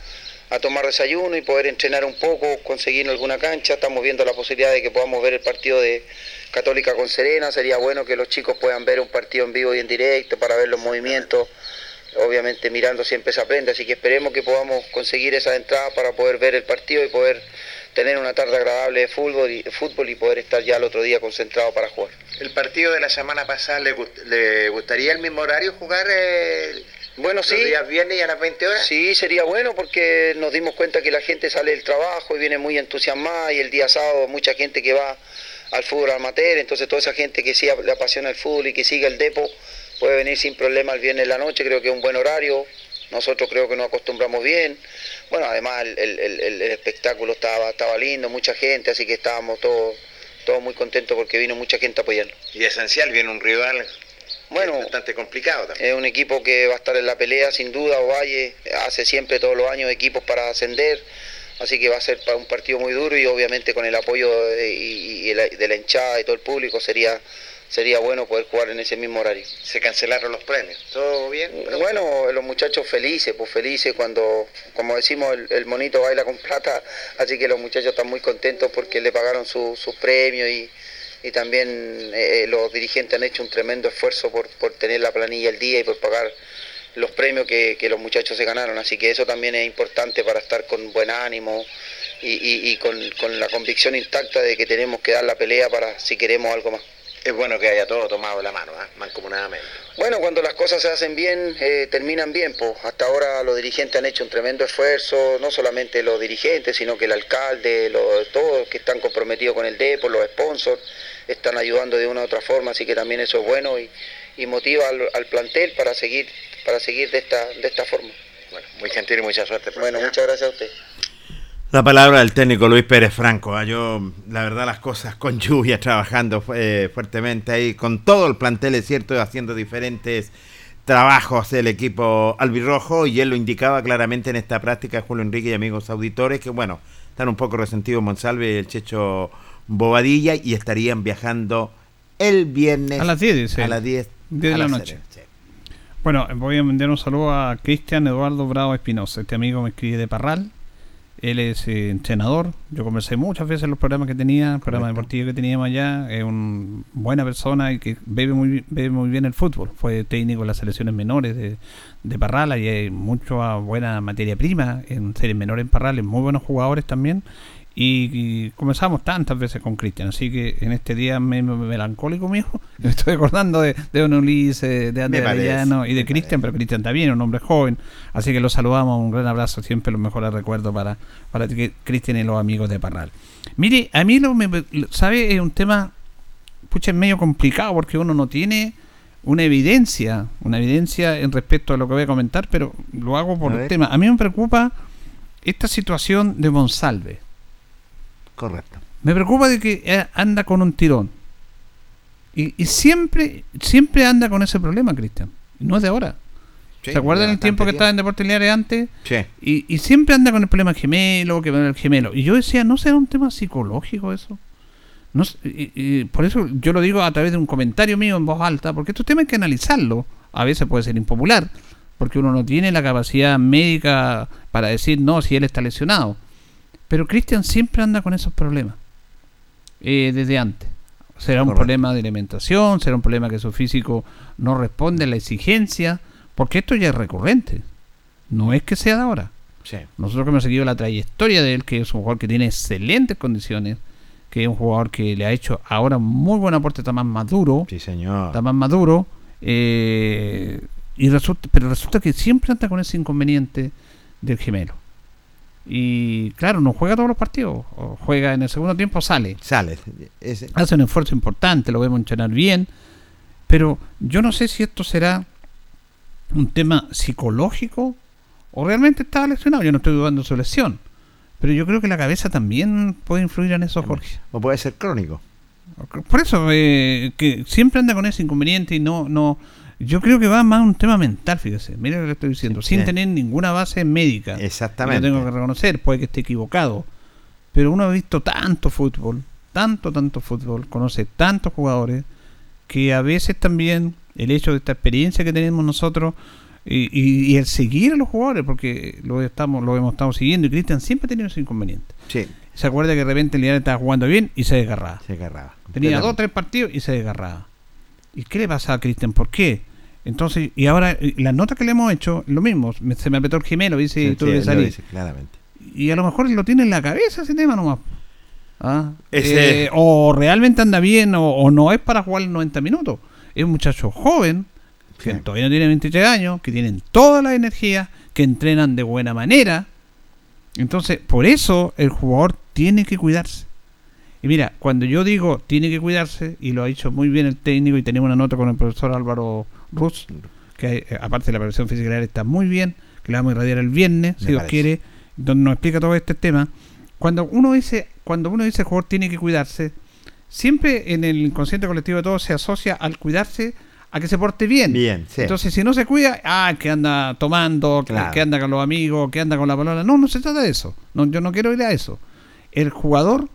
a tomar desayuno y poder entrenar un poco, conseguir alguna cancha. Estamos viendo la posibilidad de que podamos ver el partido de Católica con Serena. Sería bueno que los chicos puedan ver un partido en vivo y en directo para ver los movimientos. Obviamente mirando siempre se aprende, así que esperemos que podamos conseguir esa entrada para poder ver el partido y poder tener una tarde agradable de fútbol y, fútbol y poder estar ya el otro día concentrado para jugar. ¿El partido de la semana pasada le, gust- le gustaría el mismo horario jugar eh, Bueno, sí. días viernes y a las 20 horas? Sí, sería bueno porque nos dimos cuenta que la gente sale del trabajo y viene muy entusiasmada y el día sábado mucha gente que va al fútbol amateur, entonces toda esa gente que sí le apasiona el fútbol y que sigue el depo puede venir sin problema el viernes en la noche, creo que es un buen horario, nosotros creo que nos acostumbramos bien, bueno, además el, el- el- el- el espectáculo estaba, estaba lindo, mucha gente, así que estábamos todos, todos muy contentos porque vino mucha gente a apoyarnos. Y esencial, viene un rival Bueno, bastante complicado también. es un equipo que va a estar en la pelea sin duda, Ovalle hace siempre todos los años equipos para ascender, así que va a ser para un partido muy duro y obviamente con el apoyo de, y- y de la hinchada y todo el público sería, sería bueno poder jugar en ese mismo horario. Se cancelaron los premios. ¿Todo bien? Bueno, los muchachos felices, pues felices cuando, como decimos, el, el monito baila con plata, así que los muchachos están muy contentos porque le pagaron su- sus premios y, y también eh, los dirigentes han hecho un tremendo esfuerzo por, por tener la planilla al día y por pagar los premios que, que los muchachos se ganaron, así que eso también es importante para estar con buen ánimo y, y- y con, con la convicción intacta de que tenemos que dar la pelea para si queremos algo más. Es bueno que haya todo tomado la mano, ¿ah? mancomunadamente. Bueno, cuando las cosas se hacen bien, eh, terminan bien. Pues. Hasta ahora los dirigentes han hecho un tremendo esfuerzo, no solamente los dirigentes, sino que el alcalde, los, todos que están comprometidos con el DEPO, los sponsors, están ayudando de una u otra forma, así que también eso es bueno y, y motiva al, al plantel para seguir, para seguir de esta, de esta forma. Bueno, muy gentil y mucha suerte. Bueno, muchas gracias a usted. La palabra del técnico Luis Pérez Franco. ah, Yo, la verdad, las cosas con [LAUGHS] lluvia, trabajando eh, fuertemente ahí, con todo el plantel, es cierto, haciendo diferentes trabajos el equipo albirrojo, y él lo indicaba claramente en esta práctica, Julio Enrique y amigos auditores, que bueno, están un poco resentidos Monsalve y el Checho Bobadilla, y estarían viajando el viernes A las 10, dice. a las 10 10 de la noche. Bueno, voy a enviar un saludo a Cristian Eduardo Bravo Espinosa. Este amigo me escribe de Parral. Él es eh, entrenador. Yo conversé muchas veces en los programas que tenía, el programa deportivo que teníamos allá. Es una buena persona y que bebe muy, bebe muy bien el fútbol. Fue técnico en las selecciones menores de, de Parral. y hay mucha buena materia prima en series menores en Parral. Muy buenos jugadores también. Y, conversamos tantas veces con Cristian, así que en este día me, me- melancólico mío, [LAUGHS] me estoy acordando de, de Don Ulises, de Andrés Arellano y de Cristian, pero Cristian también, un hombre joven, así que lo saludamos, un gran abrazo, siempre los mejores recuerdos para, para que Cristian y los amigos de Parral. Mire, a mí lo me sabe es un tema, pucha, es medio complicado porque uno no tiene una evidencia, una evidencia en respecto a lo que voy a comentar, pero lo hago por A el ver. tema. A mí me preocupa esta situación de Monsalve. Correcto. Me preocupa de que eh, anda con un tirón. Y, y siempre, siempre anda con ese problema, Cristian. No es de ahora. Sí, ¿Se acuerdan el tiempo que estaba en Deportes Lineares antes? Sí. Y, y siempre anda con el problema gemelo, que el gemelo. Y yo decía, ¿no será un tema psicológico eso? No, y- y por eso yo lo digo a través de un comentario mío en voz alta, porque estos temas hay que analizarlo. A veces puede ser impopular, porque uno no tiene la capacidad médica para decir no si él está lesionado. Pero Cristian siempre anda con esos problemas, eh, desde antes. Será un problema de alimentación, será un problema que su físico no responde a la exigencia, porque esto ya es recurrente. No es que sea de ahora. Sí. Nosotros que hemos seguido la trayectoria de él, que es un jugador que tiene excelentes condiciones, que es un jugador que le ha hecho ahora un muy buen aporte, está más maduro, Sí, señor. está más maduro, eh, y resulta, pero resulta que siempre anda con ese inconveniente del gemelo. Y claro, no juega todos los partidos, o juega en el segundo tiempo, sale. Sale. Ese- Hace un esfuerzo importante, lo vemos entrenar bien, pero yo no sé si esto será un tema psicológico o realmente estaba lesionado. Yo no estoy dudando de su lesión, pero yo creo que la cabeza también puede influir en eso, Jorge. O puede ser crónico. Por eso, eh, que siempre anda con ese inconveniente y no, no. Yo creo que va más un tema mental, fíjese. Mira lo que estoy diciendo, sin sí. tener ninguna base médica. Exactamente. Yo tengo que reconocer, puede que esté equivocado. Pero uno ha visto tanto fútbol, tanto, tanto fútbol, conoce tantos jugadores, que a veces también el hecho de esta experiencia que tenemos nosotros y, y- y el seguir a los jugadores, porque lo estamos lo hemos estado siguiendo y Cristian siempre ha tenido ese inconveniente. Sí, Se acuerda que de repente el Linares estaba jugando bien y se desgarraba. se agarraba. Tenía dos o tres partidos y se desgarraba. ¿Y qué le pasa a Cristian? ¿Por qué? Entonces, y ahora, eh, las notas que le hemos hecho, lo mismo, se me apretó el gemelo, dice, Sí, tuve sí, que lo salir. dice claramente. Y a lo mejor lo tiene en la cabeza ese tema nomás. ¿Ah? Ese- Eh, o realmente anda bien o, o no es para jugar 90 minutos. Es un muchacho joven, que todavía no tiene 23 años, que tienen toda la energía, que entrenan de buena manera. Entonces, por eso el jugador tiene que cuidarse. Y mira, cuando yo digo tiene que cuidarse, y lo ha dicho muy bien el técnico, y tenemos una nota con el profesor Álvaro Ruz, que eh, aparte de la preparación física está muy bien, que la vamos a irradiar el viernes, Me si Dios quiere, donde nos explica todo este tema. Cuando uno dice, cuando uno dice el jugador tiene que cuidarse, siempre en el inconsciente colectivo de todos se asocia al cuidarse a que se porte bien. Bien, sí. Entonces, si no se cuida, ah, que anda tomando, que- Claro. que anda con los amigos, que anda con la palabra. No, no se trata de eso. No, yo no quiero ir a eso. El jugador,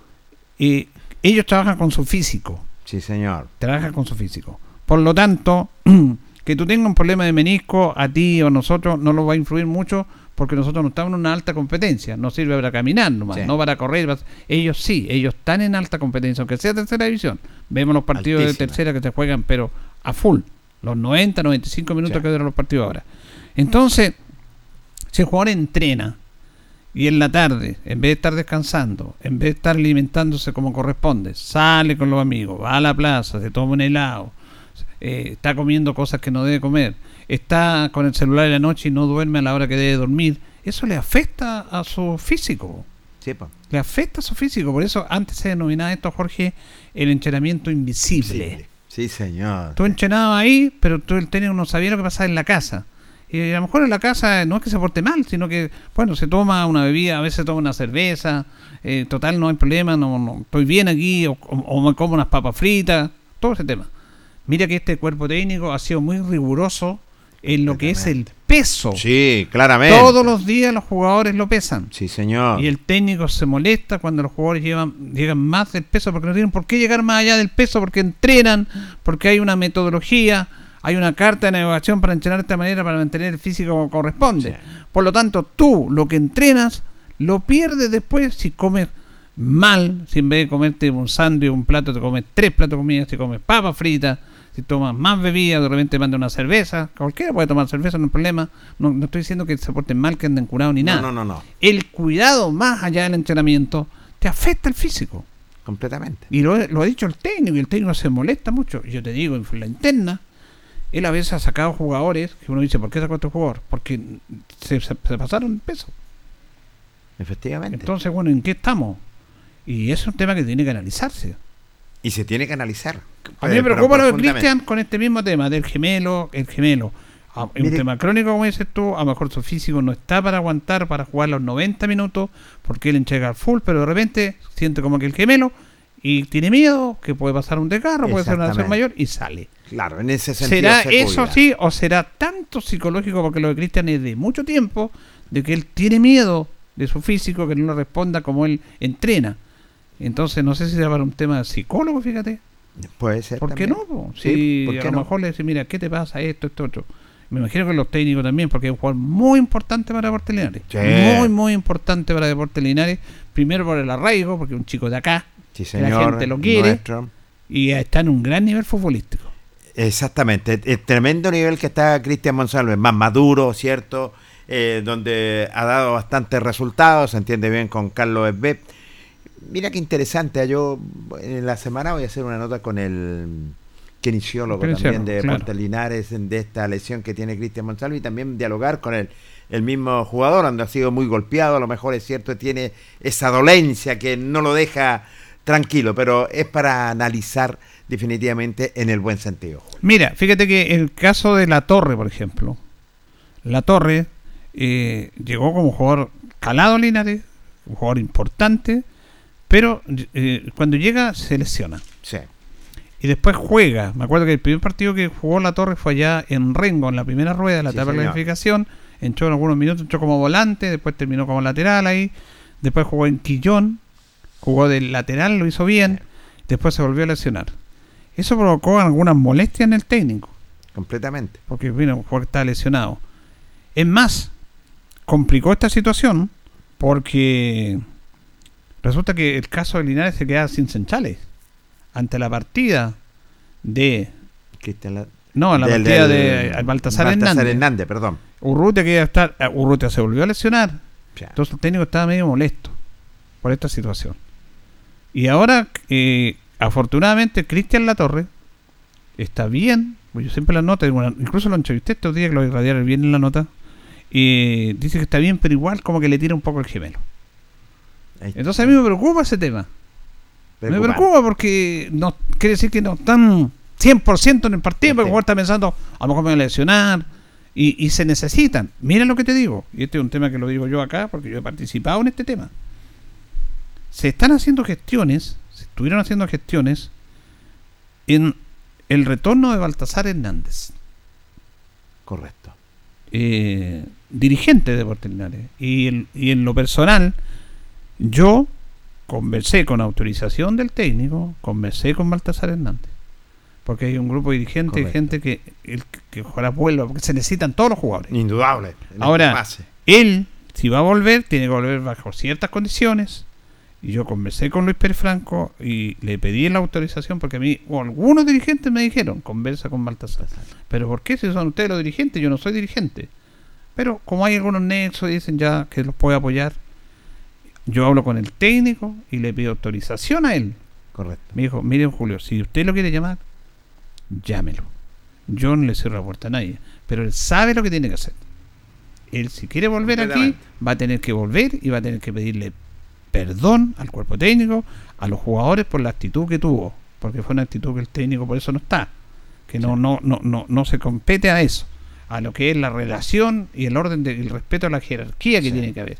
eh, ellos trabajan con su físico. Sí, señor. Trabajan con su físico. Por lo tanto, [CLEARS THROAT] que tú tengas un problema de menisco, a ti o a nosotros, no lo va a influir mucho porque nosotros no estamos en una alta competencia. No sirve para caminar nomás, Sí. no para correr. para- Ellos sí, ellos están en alta competencia, aunque sea tercera división. Vemos los partidos de tercera que se juegan, pero a full. Los 90, 95 minutos Sí. que duran los partidos ahora. Entonces, si el jugador entrena y en la tarde, en vez de estar descansando, en vez de estar alimentándose como corresponde, sale con los amigos, va a la plaza, se toma un helado, eh, está comiendo cosas que no debe comer, está con el celular en la noche y no duerme a la hora que debe dormir, eso le afecta a su físico. Sí, po. Le afecta a su físico. Por eso antes se denominaba esto, Jorge, el entrenamiento invisible. Sí, señor. Tú entrenabas ahí, pero tú el técnico no sabía lo que pasaba en la casa. Y a lo mejor en la casa no es que se porte mal, sino que, bueno, se toma una bebida, a veces toma una cerveza, eh, total, no hay problema, no, no estoy bien aquí, o, o- o me como unas papas fritas, todo ese tema. Mira que este cuerpo técnico ha sido muy riguroso en lo que es el peso. Sí, claramente. Todos los días los jugadores lo pesan. Sí, señor. Y el técnico se molesta cuando los jugadores llevan, llegan más del peso porque no tienen por qué llegar más allá del peso, porque entrenan, porque hay una metodología, hay una carta de navegación para entrenar de esta manera para mantener el físico como corresponde. Por lo tanto, tú lo que entrenas lo pierdes después si comes mal, si en vez de comerte un sándwich, un plato, te comes tres platos de comida, si comes papas fritas, si tomas más bebida, de repente manda una cerveza, cualquiera puede tomar cerveza, no hay problema. No, no estoy diciendo que se porten mal, que anden curados ni No, nada no, no, no. el cuidado más allá del entrenamiento te afecta el físico. Completamente. Y lo, lo ha dicho el técnico, y el técnico se molesta mucho. Yo te digo, en la interna, él a veces ha sacado jugadores que uno dice, ¿por qué sacó a este jugador? Porque se, se- se pasaron peso. Efectivamente. Entonces, bueno, ¿en qué estamos? Y es un tema que tiene que analizarse. y se tiene que analizar. A mí me Eh, preocupa lo de. Cristian con este mismo tema, del gemelo, el gemelo. Ah, Es un tema crónico, como dices tú, a lo mejor su físico no está para aguantar, para jugar los 90 minutos, porque él entrega al full, pero de repente siente como que el gemelo y tiene miedo, que puede pasar un desgarro, puede ser una Exactamente. mayor y sale. Claro, en ese sentido. ¿Será se eso cuida. sí o será tanto psicológico, porque lo de Cristian es de mucho tiempo, de que él tiene miedo de su físico, que no le responda como él entrena? Entonces no sé si será para un tema psicólogo, fíjate. Puede ser. ¿Por qué no? po? Sí, Si ¿por qué a lo no? mejor le dice, mira, ¿qué te pasa esto, esto, otro? Me imagino que los técnicos también, porque es un jugador muy importante para Deportes Linares. Sí. Muy, muy importante para Deportes Linares. Primero por el arraigo, porque es un chico de acá. Sí, que la señor, gente lo quiere. nuestro. Y está en un gran nivel futbolístico. Exactamente, el tremendo nivel que está Cristian Monsalve, más maduro, ¿cierto? Eh, donde ha dado bastantes resultados, se entiende bien con Carlos Esbet. Mira qué interesante, yo en la semana voy a hacer una nota con el kinesiólogo también de claro. Linares, de esta lesión que tiene Cristian Monsalve y también dialogar con el, el mismo jugador, donde ha sido muy golpeado, a lo mejor es cierto, tiene esa dolencia que no lo deja tranquilo, pero es para analizar definitivamente en el buen sentido. Mira, fíjate que el caso de La Torre, por ejemplo. La Torre eh, llegó como jugador calado Linares, un jugador importante, pero eh, cuando llega se lesiona. Sí. Y después juega. Me acuerdo que el primer partido que jugó La Torre fue allá en Rengo, en la primera rueda de la Sí, etapa de clasificación. Entró en algunos minutos, entró como volante, después terminó como lateral ahí. Después jugó en Quillón, jugó del lateral, lo hizo bien. Después se volvió a lesionar. Eso provocó algunas molestias en el técnico, Completamente. porque vino un jugador que estaba lesionado. Es más, complicó esta situación porque resulta que el caso de Linares se queda sin centrales ante la partida de La- no la del- partida del- de Baltasar, Hernández. Hernández, perdón. Urrutia que estar eh, Urrutia se volvió a lesionar Ya. entonces el técnico estaba medio molesto por esta situación y ahora eh, afortunadamente Cristian Latorre está bien pues yo siempre la nota incluso lo entrevisté estos días que lo irradiaron bien en la nota y dice que está bien pero igual como que le tira un poco el gemelo. Entonces a mí me preocupa ese tema. Me preocupa porque no quiere decir que no están 100% en el partido, porque el jugador está pensando, a lo mejor me voy a lesionar, y, y se necesitan. Mira lo que te digo, y este es un tema que lo digo yo acá, porque yo he participado en este tema. Se están haciendo gestiones, se estuvieron haciendo gestiones en el retorno de Baltasar Hernández, Correcto. eh, dirigente de Deportes Linares. Y, en- y en lo personal, yo conversé con autorización del técnico, conversé con Baltasar Hernández. Porque hay un grupo dirigente de Correcto. gente que, el, que ojalá vuelva, porque se necesitan todos los jugadores. Indudable. en esta Ahora, él, si va a volver, tiene que volver bajo ciertas condiciones. Y yo conversé con Luis Pérez Franco y le pedí la autorización porque a mí, o algunos dirigentes me dijeron, conversa con Baltasar. Pero ¿por qué si son ustedes los dirigentes? Yo no soy dirigente. Pero como hay algunos nexos, dicen ya que los puede apoyar. Yo hablo con el técnico y le pido autorización a él. Correcto. Me dijo, mire Julio, si usted lo quiere llamar, llámelo. Yo no le cierro la puerta a nadie, pero él sabe lo que tiene que hacer. Él si quiere volver aquí, va a tener que volver y va a tener que pedirle perdón al cuerpo técnico, a los jugadores por la actitud que tuvo. porque fue una actitud que el técnico por eso no está, que no, no, no, no, no se compete a eso, a lo que es la relación y el orden del respeto a la jerarquía que tiene que haber.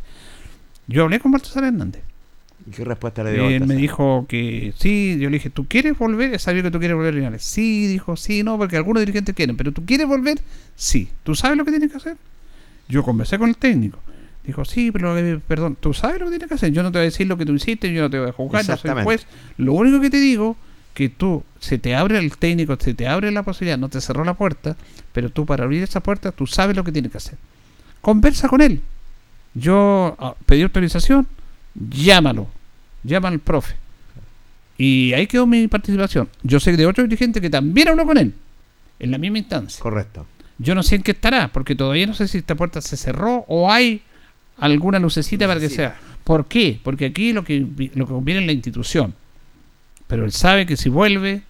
Yo hablé con Baltasar Hernández. ¿Y qué respuesta le dio? Él me dijo que sí, yo le dije, ¿tú quieres volver? Sabía que tú quieres volver a Linares. Sí, dijo, sí, no, porque algunos dirigentes quieren, pero ¿tú quieres volver? Sí. ¿Tú sabes lo que tienes que hacer? Yo conversé con el técnico. Dijo, sí, pero perdón, ¿tú sabes lo que tienes que hacer? Yo no te voy a decir lo que tú hiciste, yo no te voy a juzgar, no soy juez. Lo único que te digo que tú, se te abre el técnico, se te abre la posibilidad, no te cerró la puerta, pero tú para abrir esa puerta, tú sabes lo que tienes que hacer. Conversa con él. Yo ah, pedí autorización, llámalo, llama al profe. Y ahí quedó mi participación. Yo sé de otro dirigente que también habló con él, en la misma instancia. Correcto. Yo no sé en qué estará, porque todavía no sé si esta puerta se cerró o hay alguna lucecita para que sea. ¿Por qué? Porque aquí lo que, lo que conviene es la institución. Pero él sabe que si vuelve,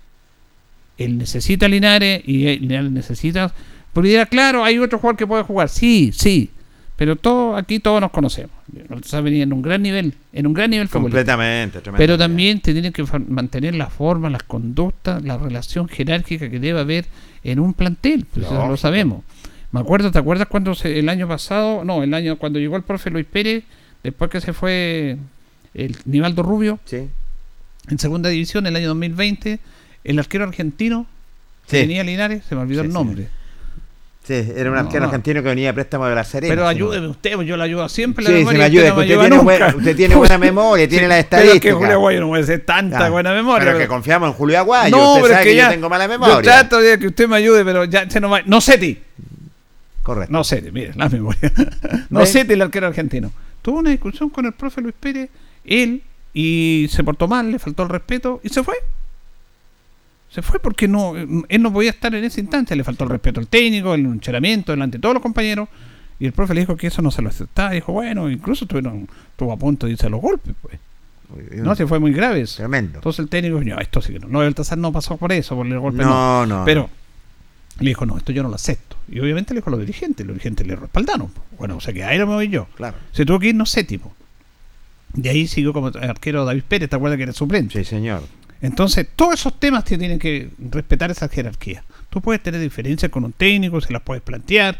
él necesita a Linares y Linares necesita. Porque dirá, claro, hay otro jugador que puede jugar. Sí, sí. Pero todo, aquí todos nos conocemos. Baltasar venía en un gran nivel, en un gran nivel. Completamente. Pero también te tienen que mantener las formas, las conductas, la relación jerárquica que debe haber en un plantel. Pues eso lo sabemos. Me acuerdo, ¿te acuerdas cuando se- el año pasado, no, el año cuando llegó el profe Luis Pérez, después que se fue el Nivaldo Rubio, Sí. en segunda división, el año 2020, el arquero argentino que Sí. venía a Linares, se me olvidó Sí, el sí. nombre. Sí, era un No, arquero no. argentino que venía a préstamo de la Serena. Pero no- ayúdeme usted, pues yo le ayudo siempre. Sí, la sí, memoria, me usted ayuda, no usted ayuda tiene nunca. buena- usted tiene buena memoria, tiene la Pero es que estadística. Julio Aguayo no puede ser tanta Ah, buena memoria. Pero que confiamos en Julio Aguayo. No, usted pero es sabe que que, ya. yo tengo mala memoria. Yo trato de que usted me ayude, pero ya se no va. No Seti. Correcto. No Seti, mire, la memoria. [LAUGHS] no ¿Ve? Seti, el arquero argentino. Tuvo una discusión con el profe Luis Pérez, él, y se portó mal, le faltó el respeto y se fue. Se fue porque no, él no podía estar en esa instancia, le faltó el respeto al técnico, el encheramiento delante de todos los compañeros. Y el profe le dijo que eso no se lo aceptaba. Dijo, bueno, incluso estuvieron, estuvo a punto de irse a los golpes, pues. No, se fue muy grave eso. Tremendo. Entonces el técnico dijo, no, esto sí que no. No, Baltasar no pasó por eso, por el golpe. No, no. Pero le dijo, no, esto yo no lo acepto. Y obviamente le dijo a los dirigentes, los dirigentes le respaldaron. Bueno, o sea que ahí no me voy yo. Claro. Se tuvo que ir, no séptimo. De ahí siguió como arquero David Pérez, ¿te acuerdas que era suplente? Sí, señor. Entonces, todos esos temas te tienen que respetar esa jerarquía. Tú puedes tener diferencias con un técnico, se las puedes plantear,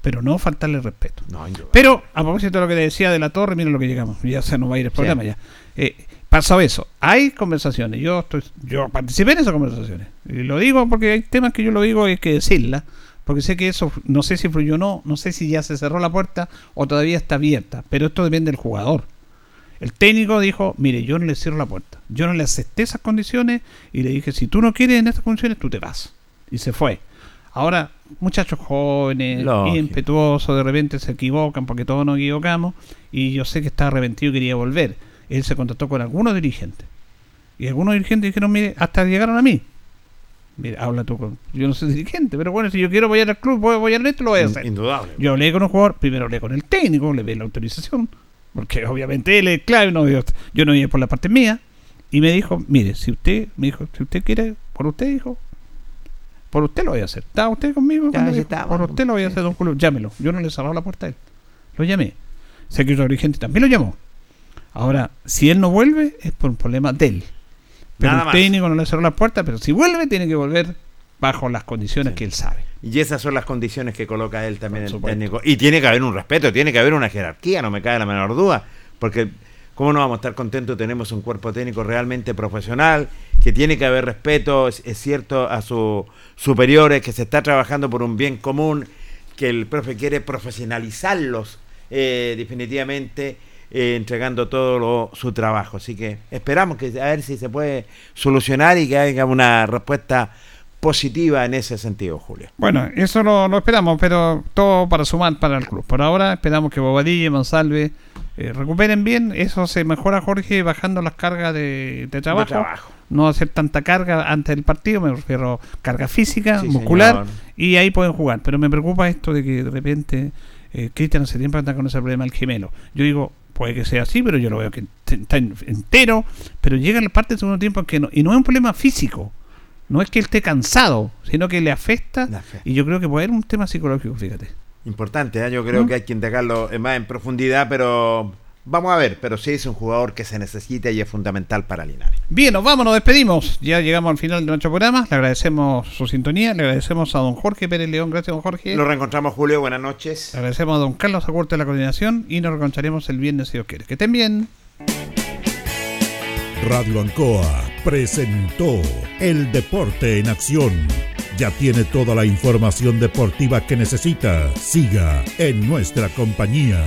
pero no faltarle respeto. No, Pero, a propósito de lo que le decía de la torre, mira lo que llegamos. Ya se nos va a ir el programa ya. Eh, pasó eso. Hay conversaciones. Yo estoy, yo participé en esas conversaciones. Y lo digo porque hay temas que yo lo digo y hay que decirla. Porque sé que eso, no sé si fluyó o no, no sé si ya se cerró la puerta o todavía está abierta. Pero esto depende del jugador. El técnico dijo, mire, yo no le cierro la puerta. Yo no le acepté esas condiciones y le dije, si tú no quieres en estas condiciones, tú te vas. Y se fue. Ahora, muchachos jóvenes, Lógico. impetuosos, de repente se equivocan porque todos nos equivocamos y yo sé que está arrepentido y quería volver. Él se contactó con algunos dirigentes. Y algunos dirigentes dijeron, mire, hasta llegaron a mí. Mire, habla tú con... Yo no soy dirigente, pero bueno, si yo quiero apoyar al club, voy a apoyar esto, lo voy a hacer. Indudable. Yo hablé con un jugador, primero hablé con el técnico, le di la autorización, porque obviamente él es clave, no, yo, yo no iba por la parte mía, y me dijo, mire, si usted, me dijo, si usted quiere, por usted, dijo, por usted lo voy a hacer. ¿Está usted conmigo? Ya, dijo, estaba. por usted lo voy a hacer, don Julio, llámelo. Yo no le cerraba la puerta a él. Lo llamé. Sé que otro dirigente también lo llamó. Ahora, si él no vuelve, es por un problema de él. Pero Nada el más. técnico no le cerró la puerta, pero si vuelve, tiene que volver bajo las condiciones que él sabe. Y esas son las condiciones que coloca él también, el técnico. Y tiene que haber un respeto, tiene que haber una jerarquía, no me cabe la menor duda. Porque, ¿cómo no vamos a estar contentos? Tenemos un cuerpo técnico realmente profesional, que tiene que haber respeto, es, es cierto, a sus superiores, que se está trabajando por un bien común, que el profe quiere profesionalizarlos eh, definitivamente, eh, entregando todo lo- su trabajo. Así que esperamos que a ver si se puede solucionar y que haya una respuesta positiva en ese sentido, Julio. Bueno, eso lo, lo esperamos, pero todo para sumar para el club. Por ahora esperamos que Bobadilla y Monsalve eh, recuperen bien. Eso se mejora, Jorge, bajando las cargas de, de trabajo. trabajo. No hacer tanta carga antes del partido, me refiero a carga física, Sí, muscular, señor. y ahí pueden jugar. Pero me preocupa esto de que de repente eh, Cristian hace tiempo anda con ese problema del gemelo. Yo digo, puede que sea así, pero yo lo veo que está en- entero, pero llega la parte del segundo tiempo en que no, y no es un problema físico. No es que él esté cansado, sino que le afecta. Y yo creo que puede haber un tema psicológico, fíjate. Importante, ¿eh? yo creo ¿Mm? que hay que integrarlo eh, más en profundidad, pero Vamos a ver, pero sí es un jugador que se necesita y es fundamental para Linares. Bien, nos vamos, nos despedimos. Ya llegamos al final de nuestro programa. Le agradecemos su sintonía, le agradecemos a don Jorge Pérez León. Gracias, don Jorge. Nos reencontramos, Julio. Buenas noches. Le agradecemos a don Carlos Acuerto de la coordinación y nos reencontraremos el viernes si Dios quiere. Que estén bien. Radio Ancoa presentó El Deporte en Acción. Ya tiene toda la información deportiva que necesita. Siga en nuestra compañía.